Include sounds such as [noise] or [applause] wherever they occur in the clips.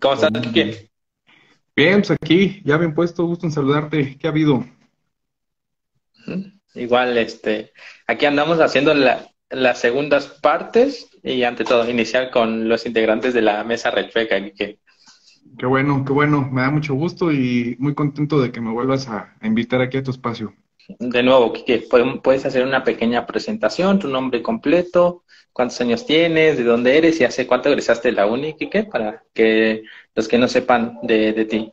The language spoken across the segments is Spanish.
¿Cómo estás, Kike? Bien, pues aquí, ya bien puesto, gusto en saludarte. ¿Qué ha habido? Igual, este, aquí andamos haciendo las segundas partes y ante todo iniciar con los integrantes de la mesa Redfeca, Kike. Qué bueno, qué bueno, me da mucho gusto y muy contento de que me vuelvas a, invitar aquí a tu espacio. De nuevo, Kike, puedes hacer una pequeña presentación, tu nombre completo, cuántos años tienes, de dónde eres y hace cuánto egresaste de la uni, Kike, para que los que no sepan de, ti.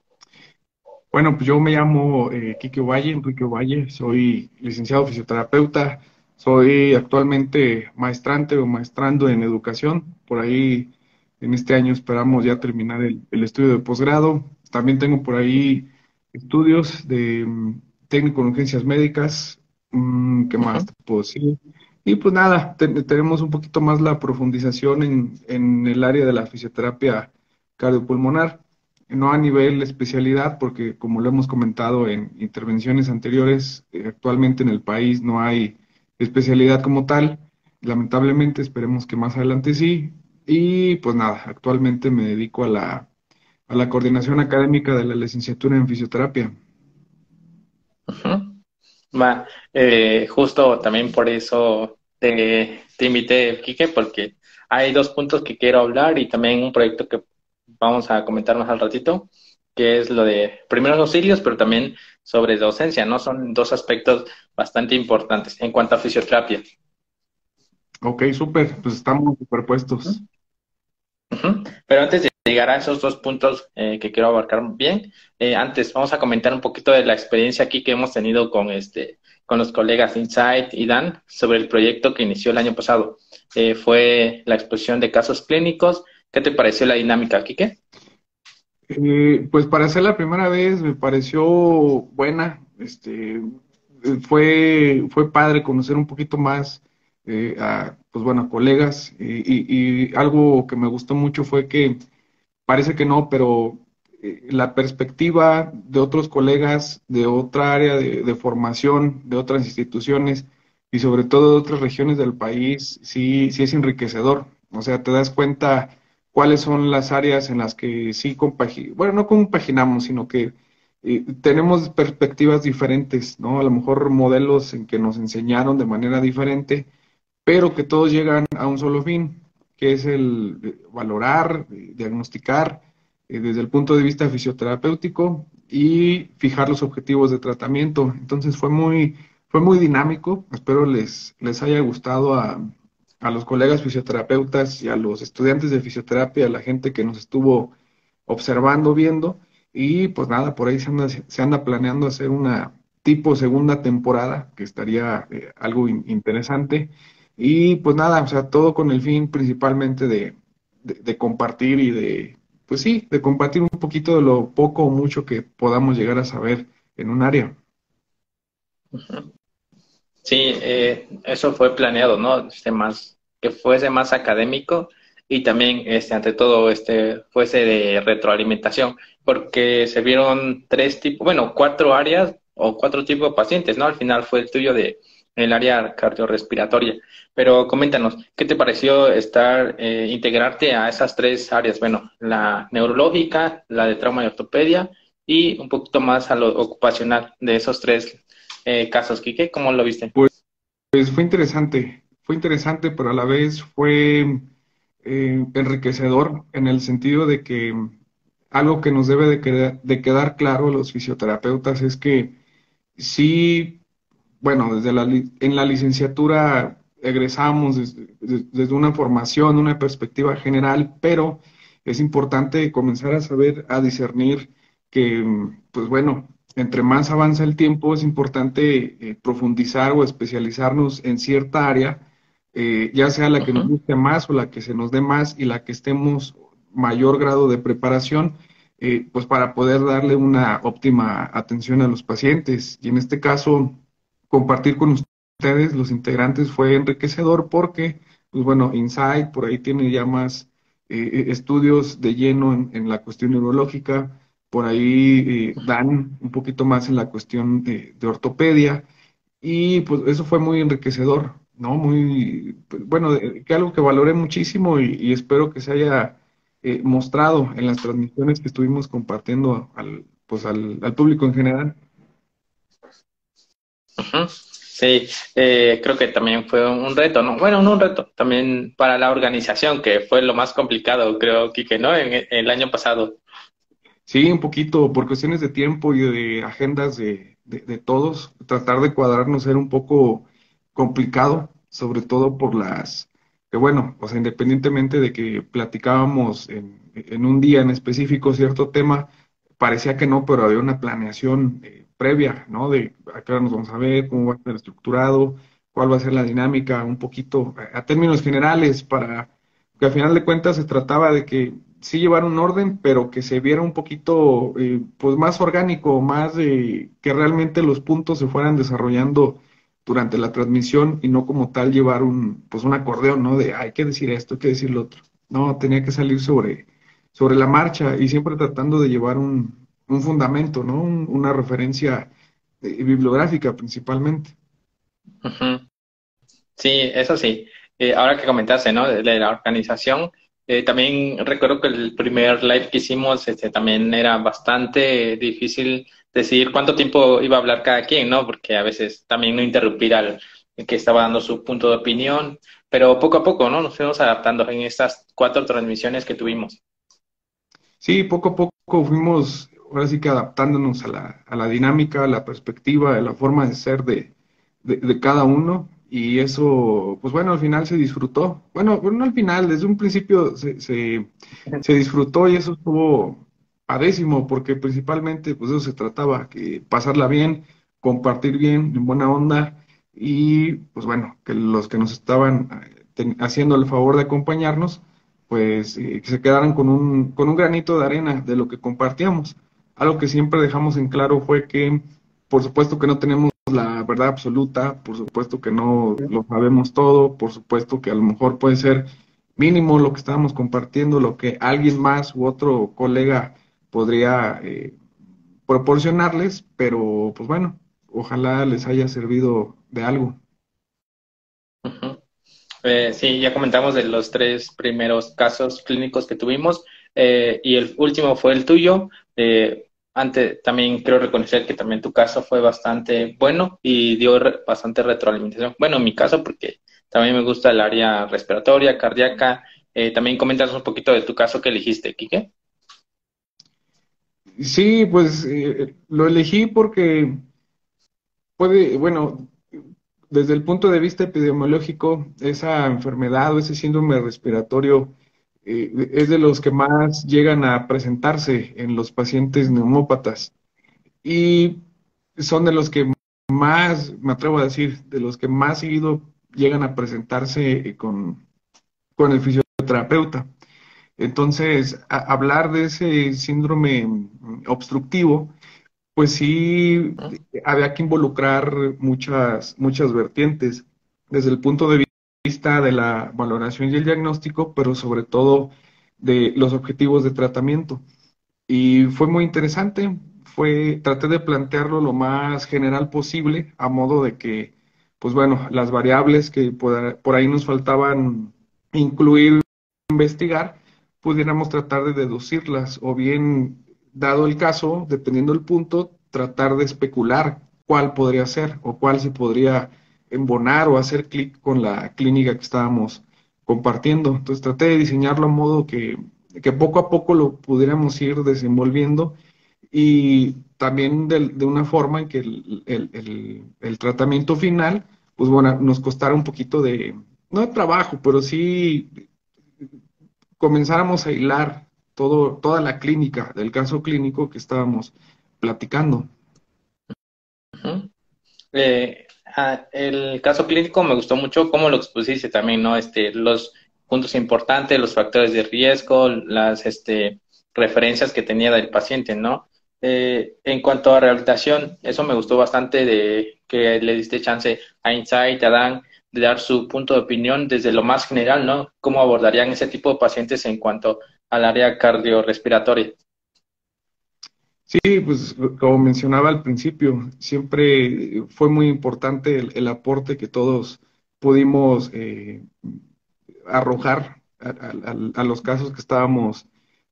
Bueno, pues yo me llamo eh, Quique Valle, Enrique Valle, soy licenciado fisioterapeuta, soy actualmente maestrante o maestrando en educación, por ahí en este año esperamos ya terminar el, estudio de posgrado. También tengo por ahí estudios de técnico en urgencias médicas. Mm, ¿Qué más te puedo decir? Y pues nada, tenemos un poquito más la profundización en, en, el área de la fisioterapia cardiopulmonar, no a nivel especialidad, porque como lo hemos comentado en intervenciones anteriores, eh, actualmente en el país no hay especialidad como tal. Lamentablemente, esperemos que más adelante sí, y pues nada, actualmente me dedico a la, a la coordinación académica de la licenciatura en fisioterapia. Va, eh, justo también por eso te, te invité, Quique, porque hay dos puntos que quiero hablar y también un proyecto que vamos a comentar más al ratito, que es lo de primeros auxilios, pero también sobre docencia, ¿no? Son dos aspectos bastante importantes en cuanto a fisioterapia. Ok, súper, pues estamos superpuestos. Pero antes de llegar a esos dos puntos eh, que quiero abarcar bien, eh, antes vamos a comentar un poquito de la experiencia aquí que hemos tenido con este con los colegas Insight y Dan sobre el proyecto que inició el año pasado. Eh, fue la exposición de casos clínicos. ¿Qué te pareció la dinámica, Kike? pues para ser la primera vez me pareció buena. Este, fue, fue padre conocer un poquito más a, pues bueno, colegas. Y, algo que me gustó mucho fue que parece que no, pero eh, la perspectiva de otros colegas de otra área de, formación, de otras instituciones y sobre todo de otras regiones del país, sí, sí es enriquecedor. O sea, te das cuenta cuáles son las áreas en las que sí compaginamos, bueno, no compaginamos, sino que eh, tenemos perspectivas diferentes, ¿no? A lo mejor modelos en que nos enseñaron de manera diferente pero que todos llegan a un solo fin, que es el valorar, diagnosticar eh, desde el punto de vista fisioterapéutico y fijar los objetivos de tratamiento. Entonces fue muy, fue muy dinámico, espero les, les haya gustado a, a los colegas fisioterapeutas y a los estudiantes de fisioterapia, a la gente que nos estuvo observando, viendo, y pues nada, por ahí se anda, se anda planeando hacer una tipo segunda temporada, que estaría eh, algo interesante. Y pues nada, o sea, todo con el fin principalmente de, compartir y de, pues sí, de compartir un poquito de lo poco o mucho que podamos llegar a saber en un área. Sí, eh, eso fue planeado, ¿no? Este más, que fuese más académico y también, este, ante todo, este, fuese de retroalimentación, porque se vieron tres tipos, bueno, cuatro áreas o cuatro tipos de pacientes, ¿no? Al final fue el tuyo de el área cardiorrespiratoria. Pero coméntanos, ¿qué te pareció estar, eh, integrarte a esas tres áreas? Bueno, la neurológica, la de trauma y ortopedia y un poquito más a lo ocupacional de esos tres eh, casos. Quique, ¿cómo lo viste? Pues, pues, fue interesante, fue interesante, pero a la vez fue eh, enriquecedor en el sentido de que algo que nos debe de, de quedar claro los fisioterapeutas es que sí bueno, desde la, en la licenciatura egresamos desde, una formación, una perspectiva general, pero es importante comenzar a saber, a discernir que, pues bueno, entre más avanza el tiempo, es importante eh, profundizar o especializarnos en cierta área, eh, ya sea la que nos guste más o la que se nos dé más y la que estemos mayor grado de preparación, eh, pues para poder darle una óptima atención a los pacientes. Y en este caso, compartir con ustedes, los integrantes, fue enriquecedor porque, pues bueno, Insight por ahí tiene ya más eh, eh, estudios de lleno en, la cuestión neurológica, por ahí eh, dan un poquito más en la cuestión de, ortopedia, y pues eso fue muy enriquecedor, ¿no? Muy, pues, bueno, que algo que valoré muchísimo y, espero que se haya eh, mostrado en las transmisiones que estuvimos compartiendo al, pues al, público en general. Sí, eh, creo que también fue un reto, ¿no? Bueno, no un reto, también para la organización, que fue lo más complicado, creo, Quique, ¿no? En, el año pasado. Sí, un poquito, por cuestiones de tiempo y de agendas de, de, todos, tratar de cuadrarnos era un poco complicado, sobre todo por las, que bueno, o sea, independientemente de que platicábamos en, en un día en específico cierto tema, parecía que no, pero había una planeación eh, previa, ¿no? De a qué hora nos vamos a ver, cómo va a estar estructurado, cuál va a ser la dinámica, un poquito a, términos generales, para que al final de cuentas se trataba de que sí llevar un orden, pero que se viera un poquito eh, pues más orgánico, más de que realmente los puntos se fueran desarrollando durante la transmisión y no como tal llevar un pues un acordeón, ¿no? De hay que decir esto, hay que decir lo otro. No, tenía que salir sobre sobre la marcha y siempre tratando de llevar un, un fundamento, ¿no? una referencia eh, bibliográfica principalmente. Sí, eso sí. Eh, ahora que comentaste, ¿no? De, la organización, eh, también recuerdo que el primer live que hicimos este, también era bastante difícil decidir cuánto tiempo iba a hablar cada quien, ¿no? Porque a veces también no interrumpir al que estaba dando su punto de opinión, pero poco a poco, ¿no? Nos fuimos adaptando en estas cuatro transmisiones que tuvimos. Sí, poco a poco fuimos ahora sí que adaptándonos a la, a la dinámica, a la perspectiva, a la forma de ser de, de, cada uno. Y eso, pues bueno, al final se disfrutó. Bueno, no al final, desde un principio se, se, se disfrutó y eso estuvo padrísimo, porque principalmente pues eso se trataba, que pasarla bien, compartir bien, en buena onda, y pues bueno, que los que nos estaban eh, haciendo el favor de acompañarnos, pues eh, que se quedaran con un, con un granito de arena de lo que compartíamos. Algo que siempre dejamos en claro fue que, por supuesto que no tenemos la verdad absoluta, por supuesto que no lo sabemos todo, por supuesto que a lo mejor puede ser mínimo lo que estábamos compartiendo, lo que alguien más u otro colega podría eh, proporcionarles, pero pues bueno, ojalá les haya servido de algo. Eh, sí, ya comentamos de los tres primeros casos clínicos que tuvimos eh, y el último fue el tuyo. Eh, antes también quiero reconocer que también tu caso fue bastante bueno y dio bastante retroalimentación. Bueno, en mi caso porque también me gusta el área respiratoria, cardíaca. también comentas un poquito de tu caso que elegiste, Quique. Sí, pues lo elegí porque puede, bueno, desde el punto de vista epidemiológico, esa enfermedad o ese síndrome respiratorio eh, es de los que más llegan a presentarse en los pacientes neumópatas. Y son de los que más, me atrevo a decir, de los que más seguido llegan a presentarse con, con el fisioterapeuta. Entonces, hablar de ese síndrome obstructivo pues sí había que involucrar muchas, muchas vertientes, desde el punto de vista de la valoración y el diagnóstico, pero sobre todo de los objetivos de tratamiento. Y fue muy interesante, fue, traté de plantearlo lo más general posible, a modo de que, pues bueno, las variables que por, ahí nos faltaban incluir, investigar, pudiéramos tratar de deducirlas o bien dado el caso, dependiendo del punto, tratar de especular cuál podría ser o cuál se podría embonar o hacer clic con la clínica que estábamos compartiendo. Entonces traté de diseñarlo a modo que, que poco a poco lo pudiéramos ir desenvolviendo y también de, de una forma en que el, el, el, tratamiento final, pues bueno, nos costara un poquito de, no de trabajo, pero sí comenzáramos a hilar todo, toda la clínica, del caso clínico que estábamos platicando. Eh, ah, el caso clínico me gustó mucho cómo lo expusiste también, ¿no? Este, los puntos importantes, los factores de riesgo, las este, referencias que tenía del paciente, ¿no? Eh, en cuanto a rehabilitación, eso me gustó bastante de que le diste chance a Insight, a Dan, de dar su punto de opinión desde lo más general, ¿no? ¿Cómo abordarían ese tipo de pacientes en cuanto al área cardiorrespiratoria? Sí, pues como mencionaba al principio, siempre fue muy importante el, aporte que todos pudimos eh, arrojar a, los casos que estábamos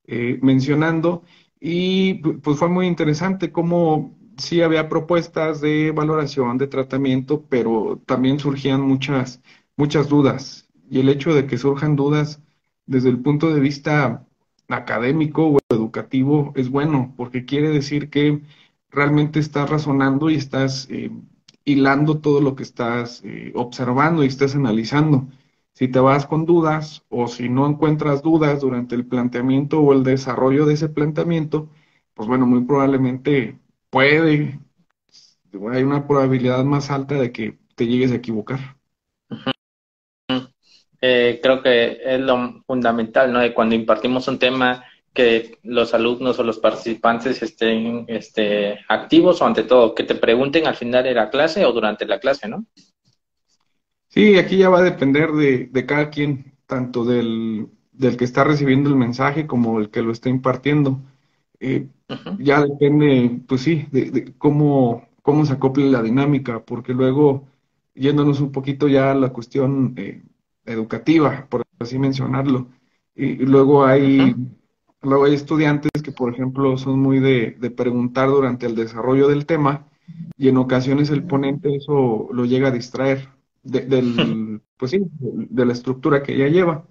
eh, mencionando. Y pues fue muy interesante cómo sí había propuestas de valoración, de tratamiento, pero también surgían muchas, muchas dudas. Y el hecho de que surjan dudas desde el punto de vista académico o educativo es bueno, porque quiere decir que realmente estás razonando y estás eh, hilando todo lo que estás eh, observando y estás analizando. Si te vas con dudas o si no encuentras dudas durante el planteamiento o el desarrollo de ese planteamiento, pues bueno, muy probablemente puede, hay una probabilidad más alta de que te llegues a equivocar. Eh, creo que es lo fundamental, ¿no? De cuando impartimos un tema, que los alumnos o los participantes estén este, activos o ante todo, que te pregunten al final de la clase o durante la clase, ¿no? Sí, aquí ya va a depender de, cada quien, tanto del, del, que está recibiendo el mensaje como el que lo está impartiendo. Eh, ya depende, pues sí, de, cómo, cómo se acople la dinámica, porque luego, yéndonos un poquito ya a la cuestión eh, educativa, por así mencionarlo, y, luego hay, luego hay estudiantes que, por ejemplo, son muy de, de preguntar durante el desarrollo del tema, y en ocasiones el ponente eso lo llega a distraer del, pues sí, de la estructura que ella lleva.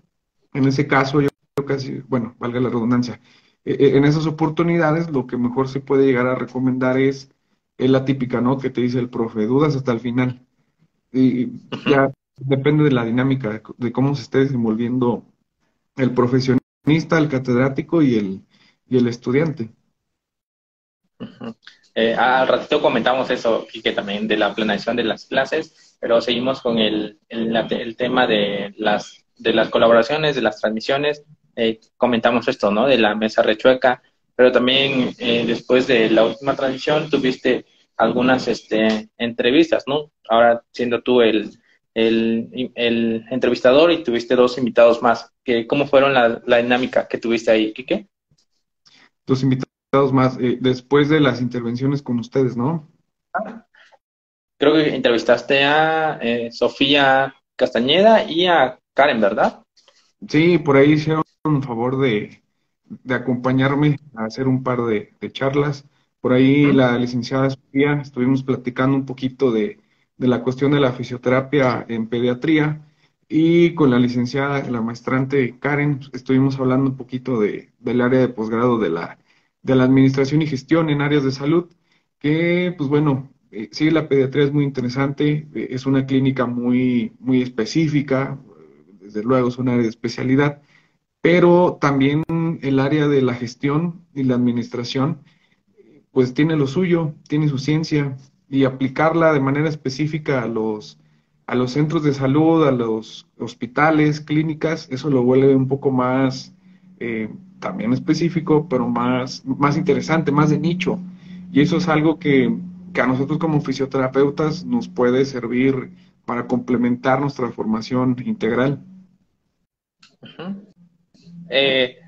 En ese caso, yo, casi, bueno, valga la redundancia, e, e, en esas oportunidades lo que mejor se puede llegar a recomendar es, la típica, ¿no? Que te dice el profe, dudas hasta el final. Y ya depende de la dinámica, de, cómo se esté desenvolviendo el profesionista, el catedrático y el, y el estudiante. Eh, al ratito comentamos eso, y que también de la planeación de las clases, pero seguimos con el, el, tema de las, de las colaboraciones, de las transmisiones. Eh, comentamos esto, ¿no? De la mesa rechueca, pero también eh, después de la última transmisión tuviste algunas este, entrevistas, ¿no? Ahora siendo tú el, el, el, entrevistador y tuviste dos invitados más. ¿Qué, ¿Cómo fueron la, la dinámica que tuviste ahí, Quique? Dos invitados más, eh, después de las intervenciones con ustedes, ¿no? Creo que entrevistaste a eh, Sofía Castañeda y a Karen, ¿verdad? Sí, por ahí hicieron un favor de, de acompañarme a hacer un par de, charlas. Por ahí la licenciada Sofía, estuvimos platicando un poquito de, de, la cuestión de la fisioterapia en pediatría y con la licenciada, la maestrante Karen, estuvimos hablando un poquito de, del área de posgrado de la, de la administración y gestión en áreas de salud, que pues bueno, eh, sí, la pediatría es muy interesante, eh, es una clínica muy, muy específica, desde luego es un área de especialidad, pero también el área de la gestión y la administración, pues tiene lo suyo, tiene su ciencia, y aplicarla de manera específica a los, a los centros de salud, a los hospitales, clínicas, eso lo vuelve un poco más eh, también específico, pero más, más interesante, más de nicho. Y eso es algo que, que a nosotros como fisioterapeutas nos puede servir para complementar nuestra formación integral. Eh,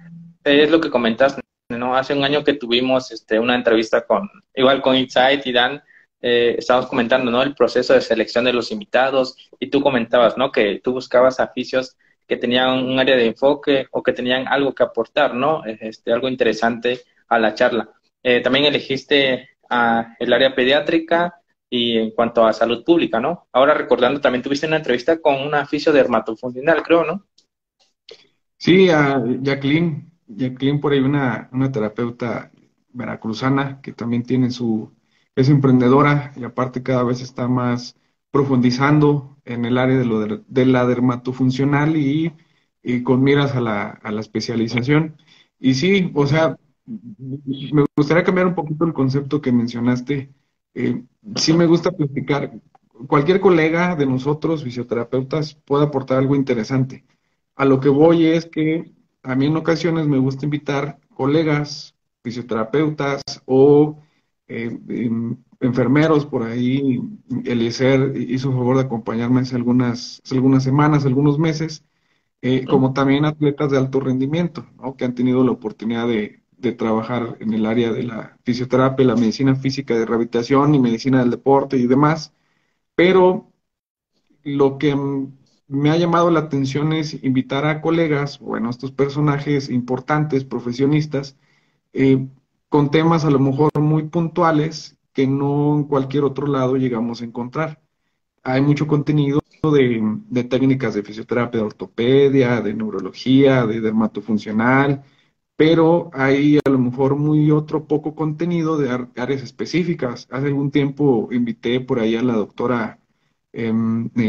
es lo que comentaste. Hace un año que tuvimos este, una entrevista con, igual con Insight y Dan, eh, estábamos comentando, ¿no? El proceso de selección de los invitados y tú comentabas, ¿no? Que tú buscabas aficios que tenían un área de enfoque o que tenían algo que aportar, ¿no? Este, algo interesante a la charla. Eh, también elegiste a el área pediátrica y en cuanto a salud pública, ¿no? Ahora recordando, también tuviste una entrevista con una aficio dermatofuncional, creo, ¿no? Sí, a Jacqueline, Jacqueline por ahí una, una terapeuta veracruzana que también tiene su, es emprendedora y aparte cada vez está más profundizando en el área de, lo de, la dermatofuncional y, y, con miras a la, a la especialización. Y sí, o sea, me gustaría cambiar un poquito el concepto que mencionaste. Eh, sí me gusta platicar. Cualquier colega de nosotros, fisioterapeutas, puede aportar algo interesante. A lo que voy es que a mí en ocasiones me gusta invitar colegas, fisioterapeutas o eh, em, enfermeros por ahí. Eliezer hizo favor de acompañarme hace algunas, algunas semanas, algunos meses, eh, como también atletas de alto rendimiento, que han tenido la oportunidad de, de trabajar en el área de la fisioterapia, la medicina física de rehabilitación y medicina del deporte y demás, pero lo que me ha llamado la atención es invitar a colegas, bueno, estos personajes importantes, profesionistas, eh, con temas a lo mejor puntuales que no en cualquier otro lado llegamos a encontrar. Hay mucho contenido de, técnicas de fisioterapia, de ortopedia, de neurología, de dermatofuncional, pero hay a lo mejor muy otro poco contenido de áreas específicas. Hace algún tiempo invité por ahí a la doctora eh,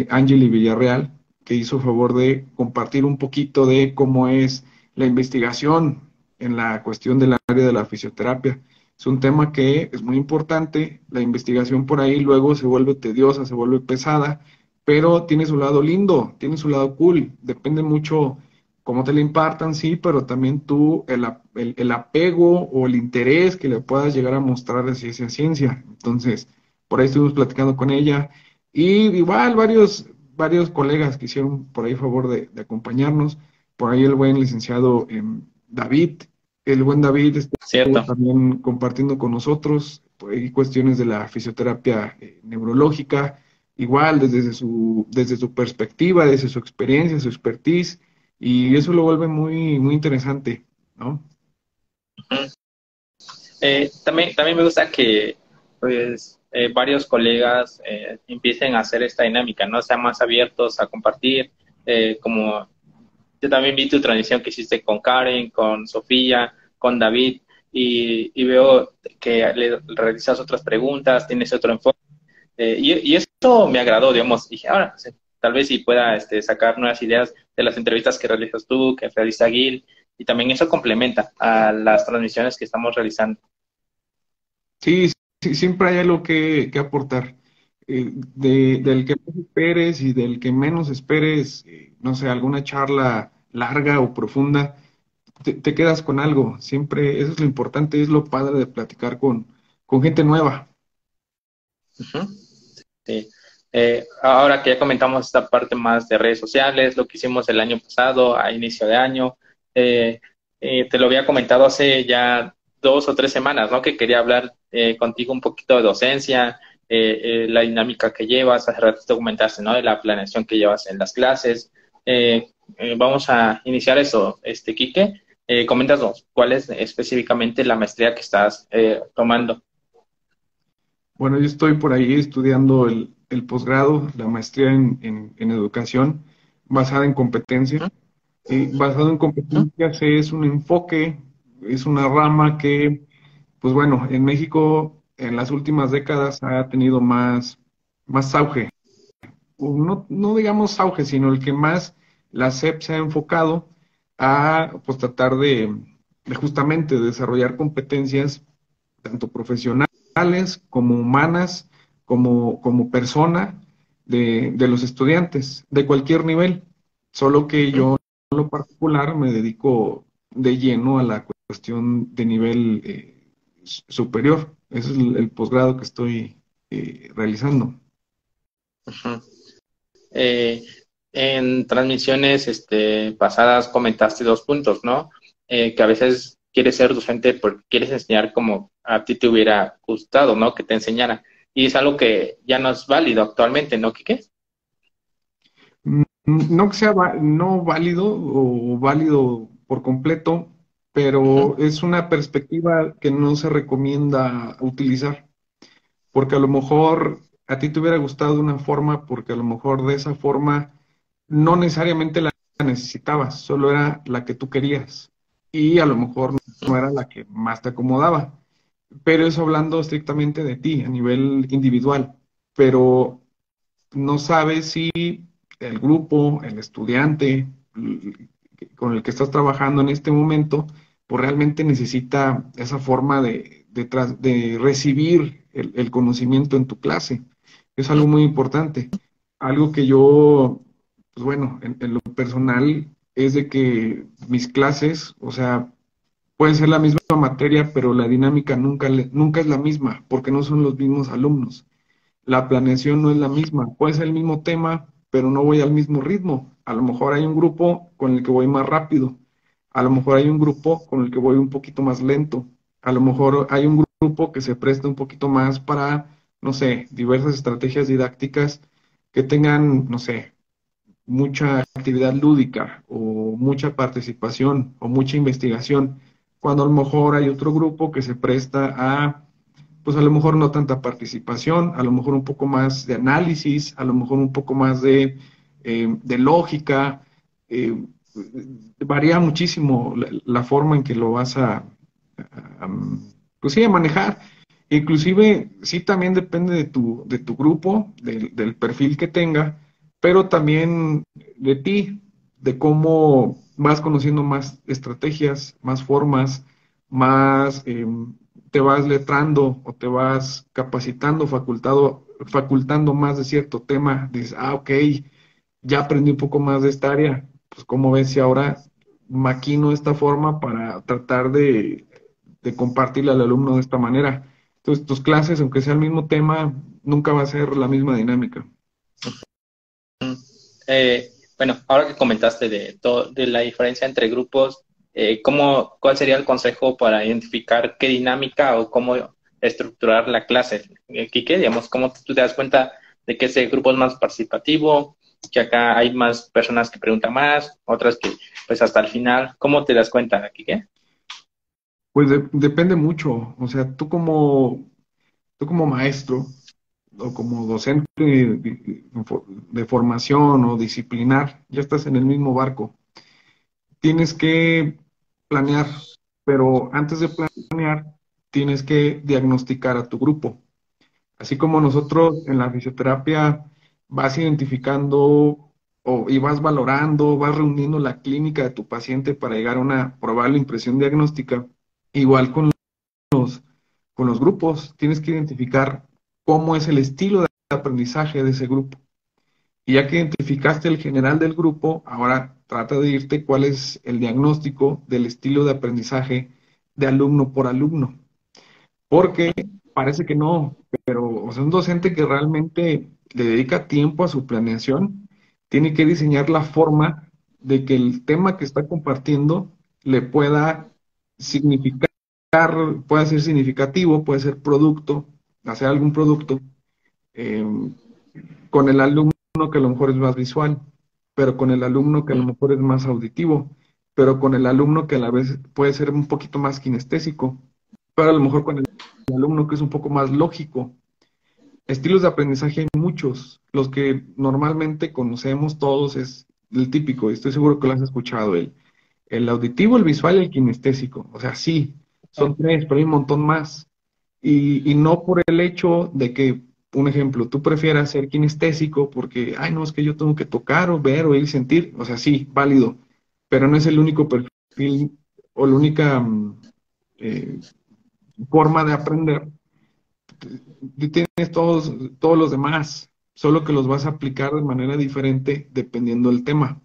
Angeli Villarreal, que hizo favor de compartir un poquito de cómo es la investigación en la cuestión del área de la fisioterapia. Es un tema que es muy importante, la investigación por ahí luego se vuelve tediosa, se vuelve pesada, pero tiene su lado lindo, tiene su lado cool, depende mucho cómo te la impartan, sí, pero también tú, el, el, apego o el interés que le puedas llegar a mostrar hacia esa ciencia. Entonces, por ahí estuvimos platicando con ella y igual varios, varios colegas que hicieron por ahí favor de, acompañarnos, por ahí el buen licenciado em, David, el buen David estuvo también compartiendo con nosotros ahí cuestiones de la fisioterapia eh, neurológica, igual desde su, desde su perspectiva, desde su experiencia, su expertise, y eso lo vuelve muy, muy interesante, ¿no? Eh, también, también me gusta que pues, eh, varios colegas eh, empiecen a hacer esta dinámica, ¿no? Sean más abiertos a compartir, como yo también vi tu transición que hiciste con Karen, con Sofía, con David, y, veo que le realizas otras preguntas, tienes otro enfoque. y, y, esto me agradó, digamos, dije, ahora, tal vez si pueda este, sacar nuevas ideas de las entrevistas que realizas tú, que realiza Gil, y también eso complementa a las transmisiones que estamos realizando. Sí, sí siempre hay algo que, que aportar. Eh, del que esperes y del que menos esperes, eh, no sé, alguna charla larga o profunda, te, quedas con algo. Siempre, eso es lo importante, es lo padre de platicar con, con gente nueva. Sí. Eh, ahora que ya comentamos esta parte más de redes sociales, lo que hicimos el año pasado, a inicio de año, te lo había comentado hace ya dos o tres semanas, ¿no? Que quería hablar contigo un poquito de docencia, la dinámica que llevas, hace comentaste, ¿no? De la planeación que llevas en las clases. vamos a iniciar eso, este, Quique. coméntanos, ¿cuál es específicamente la maestría que estás tomando? Bueno, yo estoy por ahí estudiando el, el posgrado, la maestría en, educación, basada en competencia. Y basado en competencias es un enfoque, es una rama que, pues bueno, en México en las últimas décadas ha tenido más, más auge. No, no digamos auge, sino el que más la SEP se ha enfocado a pues, tratar de, de justamente desarrollar competencias tanto profesionales como humanas como, como persona de, de, los estudiantes, de cualquier nivel. Solo que yo en lo particular me dedico de lleno a la cuestión de nivel eh, superior. Ese es el, posgrado que estoy eh, realizando. Eh, en transmisiones este, pasadas comentaste dos puntos, ¿no? que a veces quieres ser docente porque quieres enseñar como a ti te hubiera gustado, ¿no? Que te enseñara y es algo que ya no es válido actualmente, ¿no, Quique? Mm, no que sea no válido o válido por completo, pero es una perspectiva que no se recomienda utilizar, porque a lo mejor a ti te hubiera gustado de una forma, porque a lo mejor de esa forma no necesariamente la necesitabas, solo era la que tú querías y a lo mejor no era la que más te acomodaba. Pero eso hablando estrictamente de ti a nivel individual, pero no sabes si el grupo, el estudiante con el que estás trabajando en este momento, pues realmente necesita esa forma de, de, recibir el, conocimiento en tu clase. Es algo muy importante. Algo que yo, pues bueno, en lo personal es de que mis clases, o sea, Puede ser la misma materia, pero la dinámica nunca, nunca es la misma, porque no son los mismos alumnos. La planeación no es la misma. Puede ser el mismo tema, pero no voy al mismo ritmo. A lo mejor hay un grupo con el que voy más rápido. A lo mejor hay un grupo con el que voy un poquito más lento. A lo mejor hay un grupo que se presta un poquito más para, no sé, diversas estrategias didácticas que tengan, no sé, mucha actividad lúdica o mucha participación o mucha investigación, cuando a lo mejor hay otro grupo que se presta a, pues a lo mejor no tanta participación, a lo mejor un poco más de análisis, a lo mejor un poco más de, eh, lógica. Eh, varía muchísimo la, forma en que lo vas a, pues sí, a manejar. Inclusive, sí también depende de tu, de tu grupo, del perfil que tenga, pero también de ti, de cómo vas conociendo más estrategias, más formas, más em, te vas letrando o te vas capacitando, facultado, facultando más de cierto tema. Dices, ah, ok, ya aprendí un poco más de esta área. Pues, ¿cómo ves si ahora maquino esta forma para tratar de, de compartirle al alumno de esta manera? Entonces, tus clases, aunque sea el mismo tema, nunca va a ser la misma dinámica. Eh, bueno, ahora que comentaste de, de la diferencia entre grupos, eh, ¿cómo, ¿cuál sería el consejo para identificar qué dinámica o cómo estructurar la clase? Eh, Quique, digamos, ¿cómo tú te das cuenta de que ese grupo es más participativo, que acá hay más personas que preguntan más, otras que pues hasta el final, ¿cómo te das cuenta, Quique? Pues depende mucho, o sea, tú como, tú como maestro o como docente de, formación o disciplinar, ya estás en el mismo barco. Tienes que planear, pero antes de planear, tienes que diagnosticar a tu grupo. Así como nosotros en la fisioterapia vas identificando o, y vas valorando, vas reuniendo la clínica de tu paciente para llegar a una probable impresión diagnóstica, Igual con los, con los grupos, tienes que identificar cómo es el estilo de aprendizaje de ese grupo. Y ya que identificaste el general del grupo, ahora trata de irte cuál es el diagnóstico del estilo de aprendizaje de alumno por alumno. Porque parece que no, pero o un docente que realmente le dedica tiempo a su planeación, tiene que diseñar la forma de que el tema que está compartiendo le pueda significar, puede ser significativo, puede ser producto, hacer algún producto, eh, con el alumno que a lo mejor es más visual, pero con el alumno que a lo mejor es más auditivo, pero con el alumno que a la vez puede ser un poquito más kinestésico, pero a lo mejor con el alumno que es un poco más lógico. Estilos de aprendizaje hay muchos. Los que normalmente conocemos todos es el típico, y estoy seguro que lo has escuchado, el el auditivo, el visual y el kinestésico. O sea, sí, son tres, pero hay un montón más. Y, no por el hecho de que, un ejemplo, tú prefieras ser kinestésico porque, ay, no, es que yo tengo que tocar o ver o ir sentir. O sea, sí, válido, pero no es el único perfil o la única mm, eh, forma de aprender. Tienes todos, todos los demás, solo que los vas a aplicar de manera diferente dependiendo del tema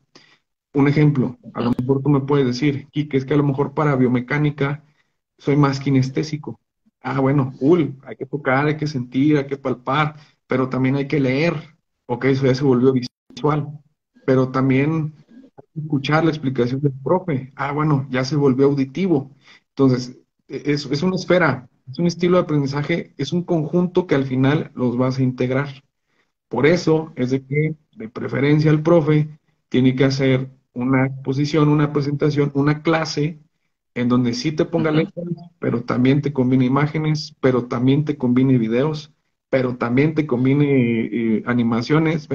un ejemplo, a lo mejor tú me puedes decir, que es que a lo mejor para biomecánica soy más kinestésico. Ah, bueno, cool, hay que tocar, hay que sentir, hay que palpar, pero también hay que leer. Ok, eso ya se volvió visual. Pero también escuchar la explicación del profe. Ah, bueno, ya se volvió auditivo. Entonces, es, es una esfera, es un estilo de aprendizaje, es un conjunto que al final los vas a integrar. Por eso es de que, de preferencia, el profe tiene que hacer una exposición, una presentación, una clase en donde sí te ponga letras, pero también te combine imágenes, pero también te combine videos, pero también te combine eh, animaciones,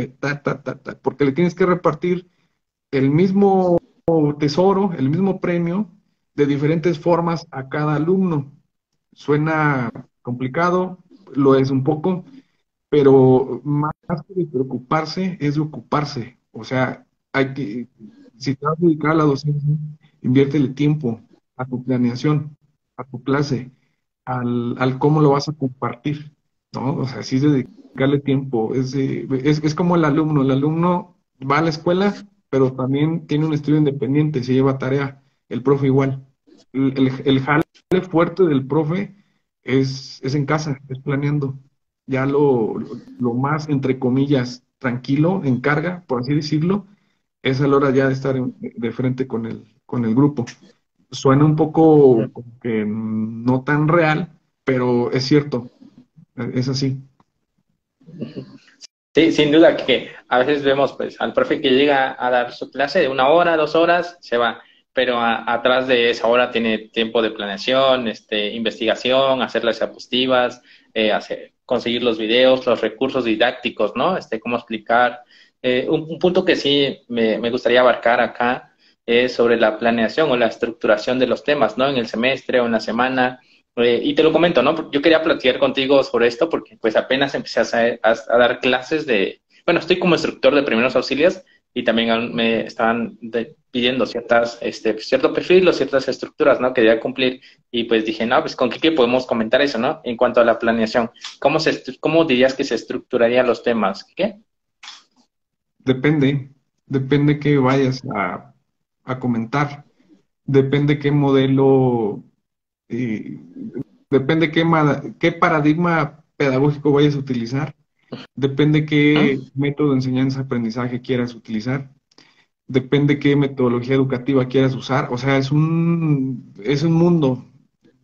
porque le tienes que repartir el mismo tesoro, el mismo premio de diferentes formas a cada alumno. Suena complicado, lo es un poco, pero más que preocuparse es de ocuparse. O sea, hay que, si te vas a dedicar a la docencia, inviértele tiempo a tu planeación, a tu clase, al, cómo lo vas a compartir, ¿no? O sea, sí es dedicarle tiempo, es, es, como el alumno, el alumno va a la escuela, pero también tiene un estudio independiente, se lleva tarea, el profe igual. El, el, fuerte del profe es, es en casa, es planeando. Ya lo, lo más, entre comillas, tranquilo, en carga, por así decirlo, es a la hora ya de estar de frente con el, con el grupo. Suena un poco como que no tan real, pero es cierto, es así. Sí, sin duda que a veces vemos pues al profe que llega a dar su clase de una hora, dos horas, se va, pero atrás de esa hora tiene tiempo de planeación, este, investigación, hacer las diapositivas, eh, hacer, conseguir los videos, los recursos didácticos, ¿no? Este, cómo explicar. Eh, un, punto que sí me, me, gustaría abarcar acá es sobre la planeación o la estructuración de los temas, ¿no? En el semestre o en la semana eh, y te lo comento, ¿no? Yo quería platicar contigo sobre esto porque pues apenas empecé a, dar clases de, bueno, estoy como instructor de primeros auxilios y también me estaban pidiendo ciertas, este, cierto perfil o ciertas estructuras, ¿no? Que debía cumplir y pues dije, no, pues con qué podemos comentar eso, ¿no? En cuanto a la planeación, ¿cómo, se, cómo dirías que se estructurarían los temas? ¿Qué? Depende, depende que vayas a, a comentar, depende qué modelo depende qué, qué paradigma pedagógico vayas a utilizar, depende qué método de enseñanza-aprendizaje quieras utilizar, depende qué metodología educativa quieras usar. O sea, es un, es un mundo.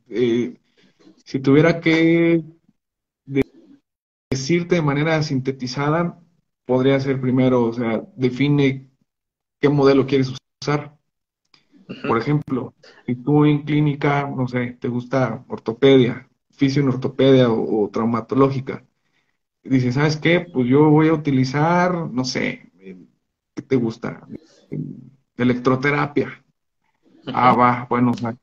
Eh, si tuviera que decirte de manera sintetizada, podría ser primero, o sea, define qué modelo quieres usar. Por ejemplo, si tú en clínica, no sé, te gusta ortopedia, fisio en ortopedia o, traumatológica, dices, ¿sabes qué? Pues yo voy a utilizar, no sé, ¿qué te gusta? Electroterapia. Ah, va, bueno, o sea,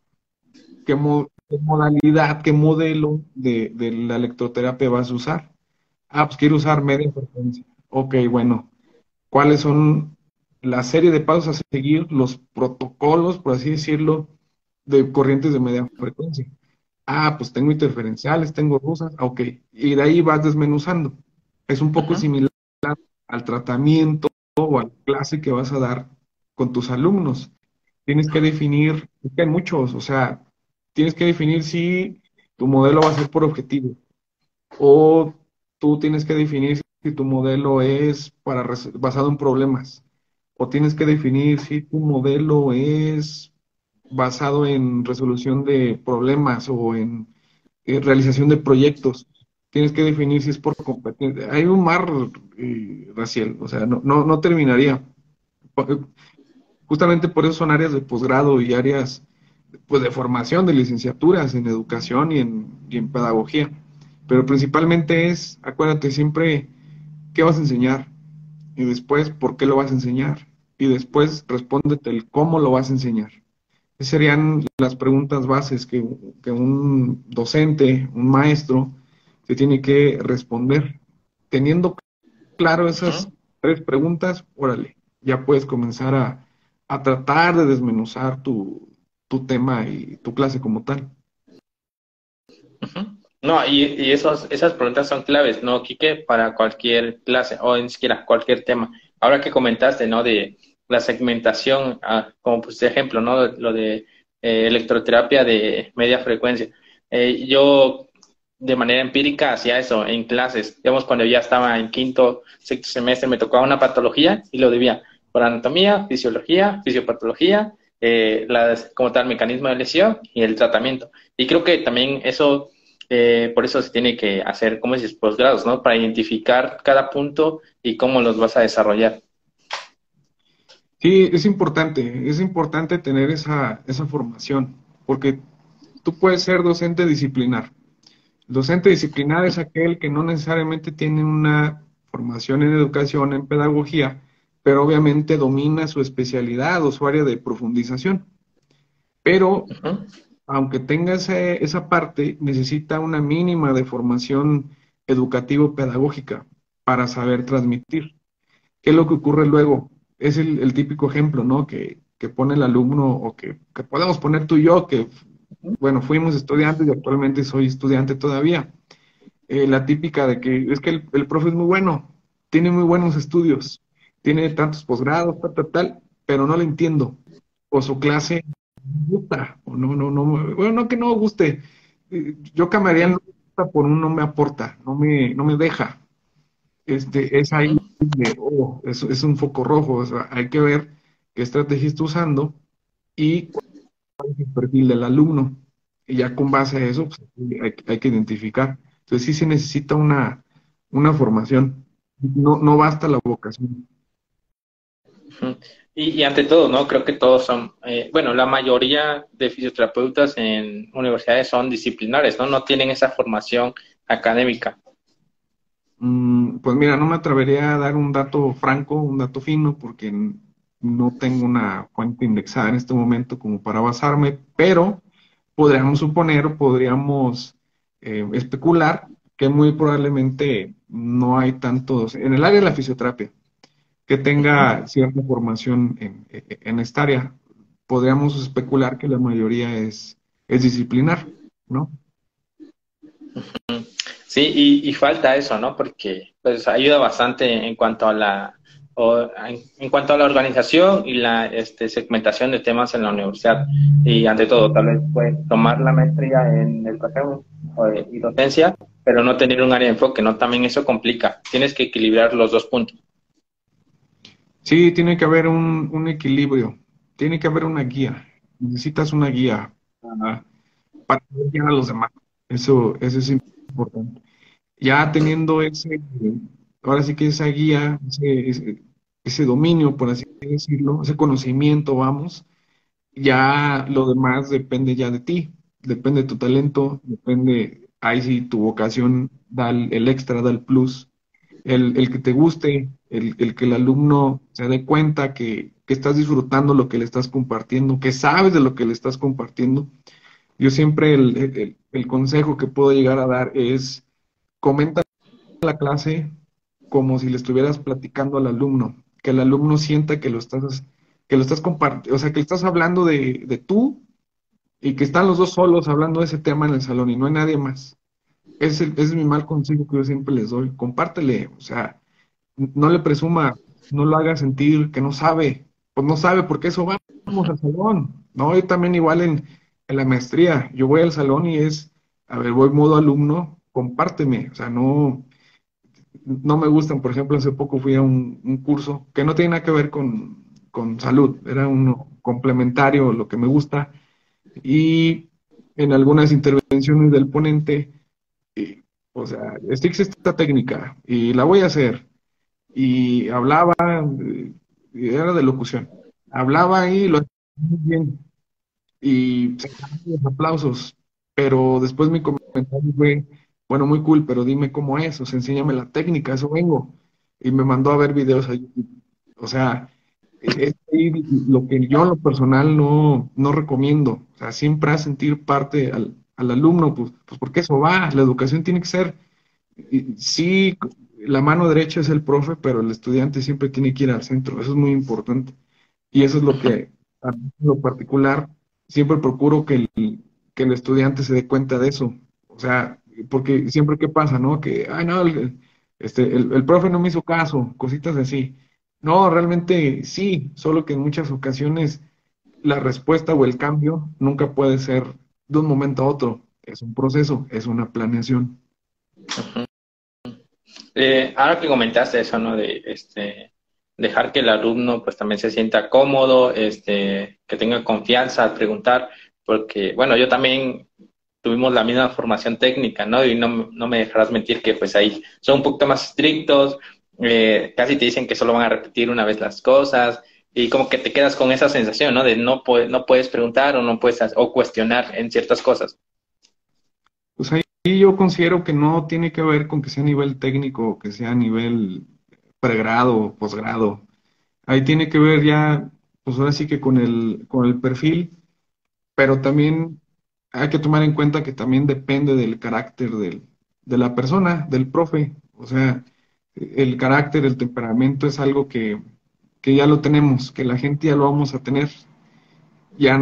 ¿qué, modalidad, qué modelo de, de, la electroterapia vas a usar? Ah, pues quiero usar media frecuencia. Ok, bueno, ¿cuáles son la serie de pasos a seguir, los protocolos, por así decirlo, de corrientes de media frecuencia. Ah, pues tengo interferenciales, tengo rusas, ok. Y de ahí vas desmenuzando. Es un poco similar al tratamiento o a la clase que vas a dar con tus alumnos. Tienes que definir, es hay muchos, o sea, tienes que definir si tu modelo va a ser por objetivo o tú tienes que definir si tu modelo es para basado en problemas o tienes que definir si tu modelo es basado en resolución de problemas o en, realización de proyectos. Tienes que definir si es por competencia. Hay un mar eh, o sea, no, no, no terminaría. Justamente por eso son áreas de posgrado y áreas pues, de formación, de licenciaturas en educación y en, y en pedagogía. Pero principalmente es, acuérdate siempre, ¿qué vas a enseñar? y después por qué lo vas a enseñar y después respóndete el cómo lo vas a enseñar. Esas serían las preguntas bases que, un docente, un maestro, se tiene que responder. Teniendo claro esas tres preguntas, órale, ya puedes comenzar a, tratar de desmenuzar tu, tema y tu clase como tal. No, y, esos, esas preguntas son claves, ¿no, Quique? Para cualquier clase o ni siquiera cualquier tema. Ahora que comentaste, ¿no? De la segmentación, ah, como pues ejemplo, ¿no? Lo de eh, electroterapia de media frecuencia. Eh, yo de manera empírica hacía eso en clases. Digamos, cuando ya estaba en quinto, sexto semestre, me tocaba una patología y lo debía por anatomía, fisiología, fisiopatología, eh, como tal mecanismo de lesión y el tratamiento. Y creo que también eso eh, por eso se tiene que hacer, como dices, posgrados, ¿no? Para identificar cada punto y cómo los vas a desarrollar. Sí, es importante, es importante tener esa, esa formación, porque tú puedes ser docente disciplinar. Docente disciplinar es aquel que no necesariamente tiene una formación en educación, en pedagogía, pero obviamente domina su especialidad o su área de profundización. Pero aunque tenga esa parte, necesita una mínima de formación educativo-pedagógica para saber transmitir. ¿Qué es lo que ocurre luego? Es el, típico ejemplo, ¿no? Que, pone el alumno o que, podemos poner tú y yo, que, bueno, fuimos estudiantes y actualmente soy estudiante todavía. Eh, la típica de que es que el, el, profe es muy bueno, tiene muy buenos estudios, tiene tantos posgrados, tal, tal, tal, pero no le entiendo. O su clase gusta, o no, no, no, bueno, no que no guste, eh, yo cambiaría no gusta por un no me aporta, no me, no me deja. Este, es ahí oh, es, es un foco rojo, o sea, hay que ver qué estrategia está usando y cuál es el perfil del alumno. Y ya con base a eso, pues, hay, hay, que identificar. Entonces sí se necesita una, una formación. no, no basta la vocación. Y, ante todo, ¿no? Creo que todos son, eh, bueno, la mayoría de fisioterapeutas en universidades son disciplinares, ¿no? No tienen esa formación académica. Mm, pues mira, no me atrevería a dar un dato franco, un dato fino, porque no tengo una fuente indexada en este momento como para basarme, pero podríamos suponer, podríamos eh, especular que muy probablemente no hay tantos, en el área de la fisioterapia, que tenga cierta formación en, en esta área. Podríamos especular que la mayoría es, es disciplinar, ¿no? Sí, y, falta eso, ¿no? Porque pues ayuda bastante en cuanto a la en, cuanto a la organización y la este, segmentación de temas en la universidad. Y ante todo, tal vez puede tomar la maestría en educación y docencia, pero no tener un área de enfoque, ¿no? También eso complica. Tienes que equilibrar los dos puntos. Sí, tiene que haber un, equilibrio, tiene que haber una guía. Necesitas una guía para, guiar a los demás. Eso, eso es importante. Ya teniendo ese, ahora sí que esa guía, ese, ese, dominio, por así decirlo, ese conocimiento, vamos, ya lo demás depende ya de ti, depende de tu talento, depende, ahí sí tu vocación da el, extra, da el plus, el, el que te guste, el, el, que el alumno se dé cuenta que, que, estás disfrutando lo que le estás compartiendo, que sabes de lo que le estás compartiendo. Yo siempre el, el consejo que puedo llegar a dar es comenta la clase como si le estuvieras platicando al alumno, que el alumno sienta que lo estás, que lo estás compartiendo, o sea, que estás hablando de, de tú y que están los dos solos hablando de ese tema en el salón y no hay nadie más. Ese, es mi mal consejo que yo siempre les doy. Compártele, o sea, no le presuma, no lo haga sentir que no sabe, pues no sabe porque eso vamos al salón. No, yo también igual en, en la maestría, yo voy al salón y es, a ver, voy modo alumno, compárteme, o sea, no, no me gustan, por ejemplo, hace poco fui a un, curso que no tiene nada que ver con, salud, era uno complementario, lo que me gusta, y en algunas intervenciones del ponente, o sea, existe esta técnica y la voy a hacer, y hablaba, y era de locución, hablaba y lo hacía muy bien, y se los aplausos, pero después mi comentario fue, bueno, muy cool, pero dime cómo es, o sea, enséñame la técnica, eso vengo. Y me mandó a ver videos ahí. O sea, es lo que yo en lo personal no, no recomiendo. O sea, siempre a sentir parte al, al alumno, pues, pues porque eso va, la educación tiene que ser, sí, la mano derecha es el profe, pero el estudiante siempre tiene que ir al centro, eso es muy importante. Y eso es lo que, a lo particular, siempre procuro que el, que el estudiante se dé cuenta de eso. O sea, porque siempre que pasa, ¿no? Que, ay, no, el, este, el, profe no me hizo caso, cositas así. No, realmente sí, solo que en muchas ocasiones la respuesta o el cambio nunca puede ser de un momento a otro. Es un proceso, es una planeación. Eh, ahora que comentaste eso, ¿no? De este, dejar que el alumno pues también se sienta cómodo, este, que tenga confianza al preguntar, porque, bueno, yo también tuvimos la misma formación técnica, ¿no? Y no, no me dejarás mentir que pues ahí son un poquito más estrictos, eh, casi te dicen que solo van a repetir una vez las cosas y como que te quedas con esa sensación, ¿no? De no, no puedes preguntar o no puedes o cuestionar en ciertas cosas. Pues ahí yo considero que no tiene que ver con que sea a nivel técnico, que sea a nivel pregrado posgrado. Ahí tiene que ver ya, pues ahora sí que con el, con el perfil, pero también hay que tomar en cuenta que también depende del carácter del, de la persona, del profe. O sea, el carácter, el temperamento es algo que, ya lo tenemos, que la gente ya lo vamos a tener. Ya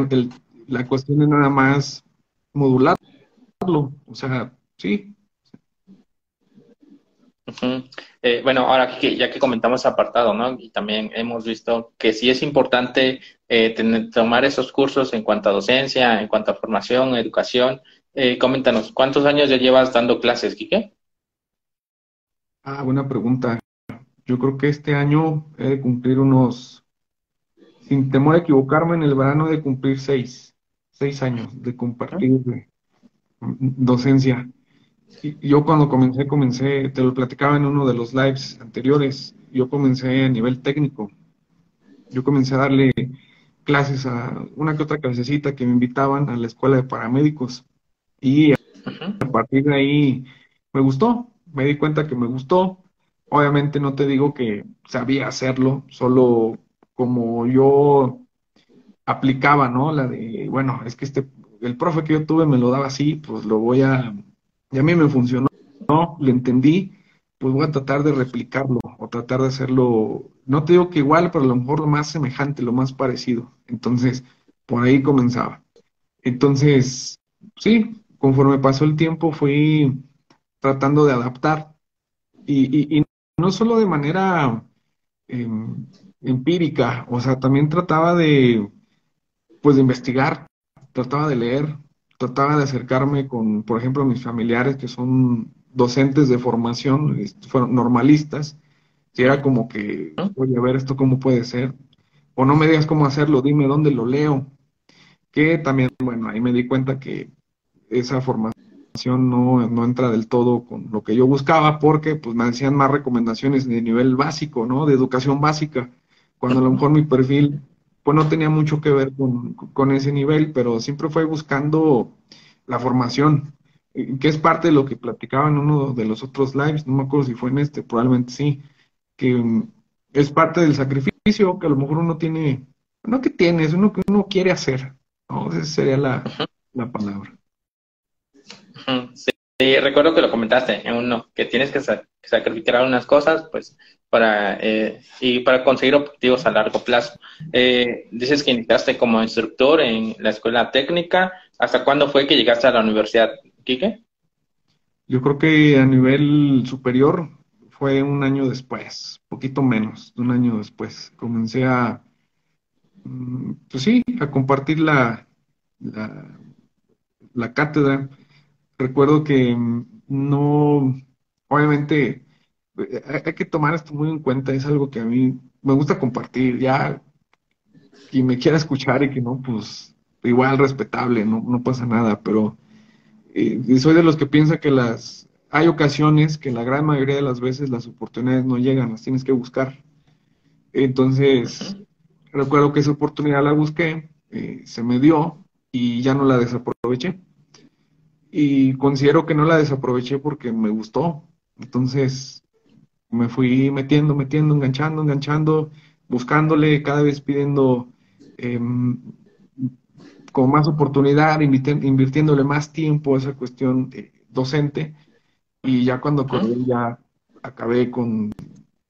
la cuestión es nada más modularlo. O sea, sí, eh, bueno, ahora que ya que comentamos apartado, ¿no? Y también hemos visto que sí es importante eh, tomar esos cursos en cuanto a docencia, en cuanto a formación, educación. Eh, coméntanos, ¿cuántos años ya llevas dando clases, Quique? Ah, buena pregunta. Yo creo que este año he de cumplir unos, sin temor a equivocarme, en el verano he de cumplir seis, seis años de compartir docencia. yo cuando comencé, comencé, te lo platicaba en uno de los lives anteriores, yo comencé a nivel técnico. Yo comencé a darle clases a una que otra cabecita que me invitaban a la escuela de paramédicos. Y a partir de ahí me gustó, me di cuenta que me gustó. Obviamente no te digo que sabía hacerlo, solo como yo aplicaba, ¿no? La de, bueno, es que este, el profe que yo tuve me lo daba así, pues lo voy a, y a mí me funcionó, ¿no? Lo entendí, pues voy a tratar de replicarlo o tratar de hacerlo, no te digo que igual, pero a lo mejor lo más semejante, lo más parecido. Entonces, por ahí comenzaba. Entonces, sí, conforme pasó el tiempo fui tratando de adaptar y, y, no solo de manera em, empírica, o sea, también trataba de, pues, de investigar, trataba de leer, trataba de acercarme con, por ejemplo, mis familiares que son docentes de formación, fueron normalistas, y era como que, oye, a ver, esto cómo puede ser, o no me digas cómo hacerlo, dime dónde lo leo, que también, bueno, ahí me di cuenta que esa formación no, no entra del todo con lo que yo buscaba, porque pues me decían más recomendaciones de nivel básico, ¿no? De educación básica, cuando a lo mejor mi perfil pues no tenía mucho que ver con, ese nivel, pero siempre fue buscando la formación, eh, que es parte de lo que platicaba en uno de los otros lives, no me acuerdo si fue en este, probablemente sí, que mm, es parte del sacrificio que a lo mejor uno tiene, no que tiene, es uno que uno quiere hacer, ¿no? Esa sería la, palabra. Sí, recuerdo que lo comentaste en uno, que tienes que sacrificar algunas cosas, pues para, eh, y para conseguir objetivos a largo plazo. Eh, dices que iniciaste como instructor en la escuela técnica. ¿Hasta cuándo fue que llegaste a la universidad, Quique? Yo creo que a nivel superior fue un año después, poquito menos, un año después. Comencé a, mm, pues sí, a compartir la, la cátedra. Recuerdo que mm, no, obviamente, hay que tomar esto muy en cuenta, es algo que a mí me gusta compartir, ya quien me quiera escuchar y que no, pues igual respetable, no, no pasa nada, pero eh, soy de los que piensa que las hay ocasiones que la gran mayoría de las veces las oportunidades no llegan, las tienes que buscar. Entonces, recuerdo que esa oportunidad la busqué, eh, se me dio y ya no la desaproveché. Y considero que no la desaproveché porque me gustó. Entonces, me fui metiendo, metiendo, enganchando, enganchando, buscándole, cada vez pidiendo em, con más oportunidad, invirtiéndole más tiempo a esa cuestión docente. Y ya cuando acabé, ya acabé con,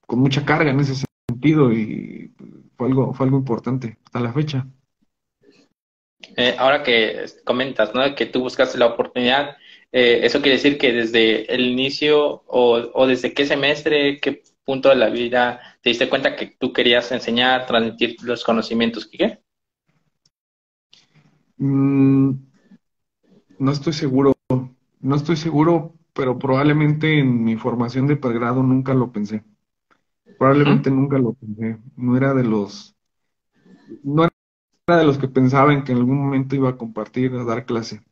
mucha carga en ese sentido y fue algo, fue algo importante hasta la fecha. Eh, ahora que comentas, ¿no? Que tú buscaste la oportunidad, eh, eso quiere decir que desde el inicio o, desde qué semestre, qué punto de la vida te diste cuenta que tú querías enseñar, transmitir los conocimientos, ¿qué? Mm, no estoy seguro, no estoy seguro, pero probablemente en mi formación de pregrado nunca lo pensé. Probablemente nunca lo pensé. No era de los, no de los que pensaban que en algún momento iba a compartir, a dar clase.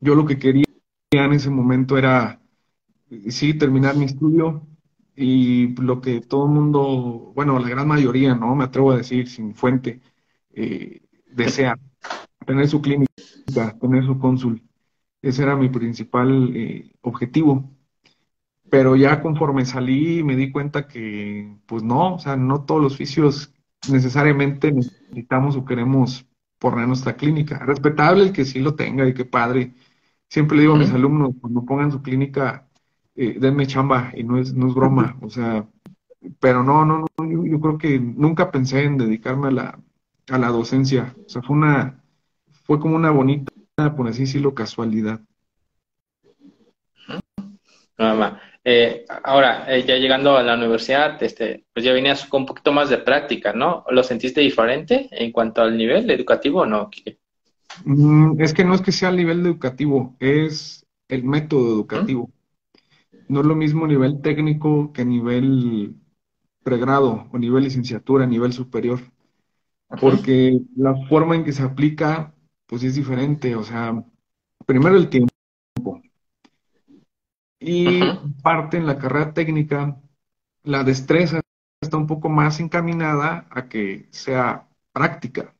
Yo lo que quería en ese momento era, sí, terminar mi estudio y lo que todo el mundo, bueno, la gran mayoría, ¿no? Me atrevo a decir sin fuente, eh, desea, tener su clínica, tener su cónsul. Ese era mi principal eh, objetivo. Pero ya conforme salí me di cuenta que, pues no, o sea, no todos los oficios necesariamente necesitamos o queremos poner nuestra clínica. Respetable el que sí lo tenga y que padre. Siempre le digo a mis alumnos, cuando pongan su clínica, eh, denme chamba y no es, no es broma, o sea, pero no, no, no, yo, creo que nunca pensé en dedicarme a la, a la docencia, o sea, fue una, fue como una bonita, por así decirlo, casualidad. Eh, ahora, eh, ya llegando a la universidad, este, pues ya venías con un poquito más de práctica, ¿no? ¿Lo sentiste diferente en cuanto al nivel educativo o no? Mm, es que no es que sea el nivel educativo, es el método educativo. No es lo mismo nivel técnico que nivel pregrado o nivel licenciatura, nivel superior. Porque la forma en que se aplica, pues es diferente. O sea, primero el tiempo. Y parte en la carrera técnica, la destreza está un poco más encaminada a que sea práctica.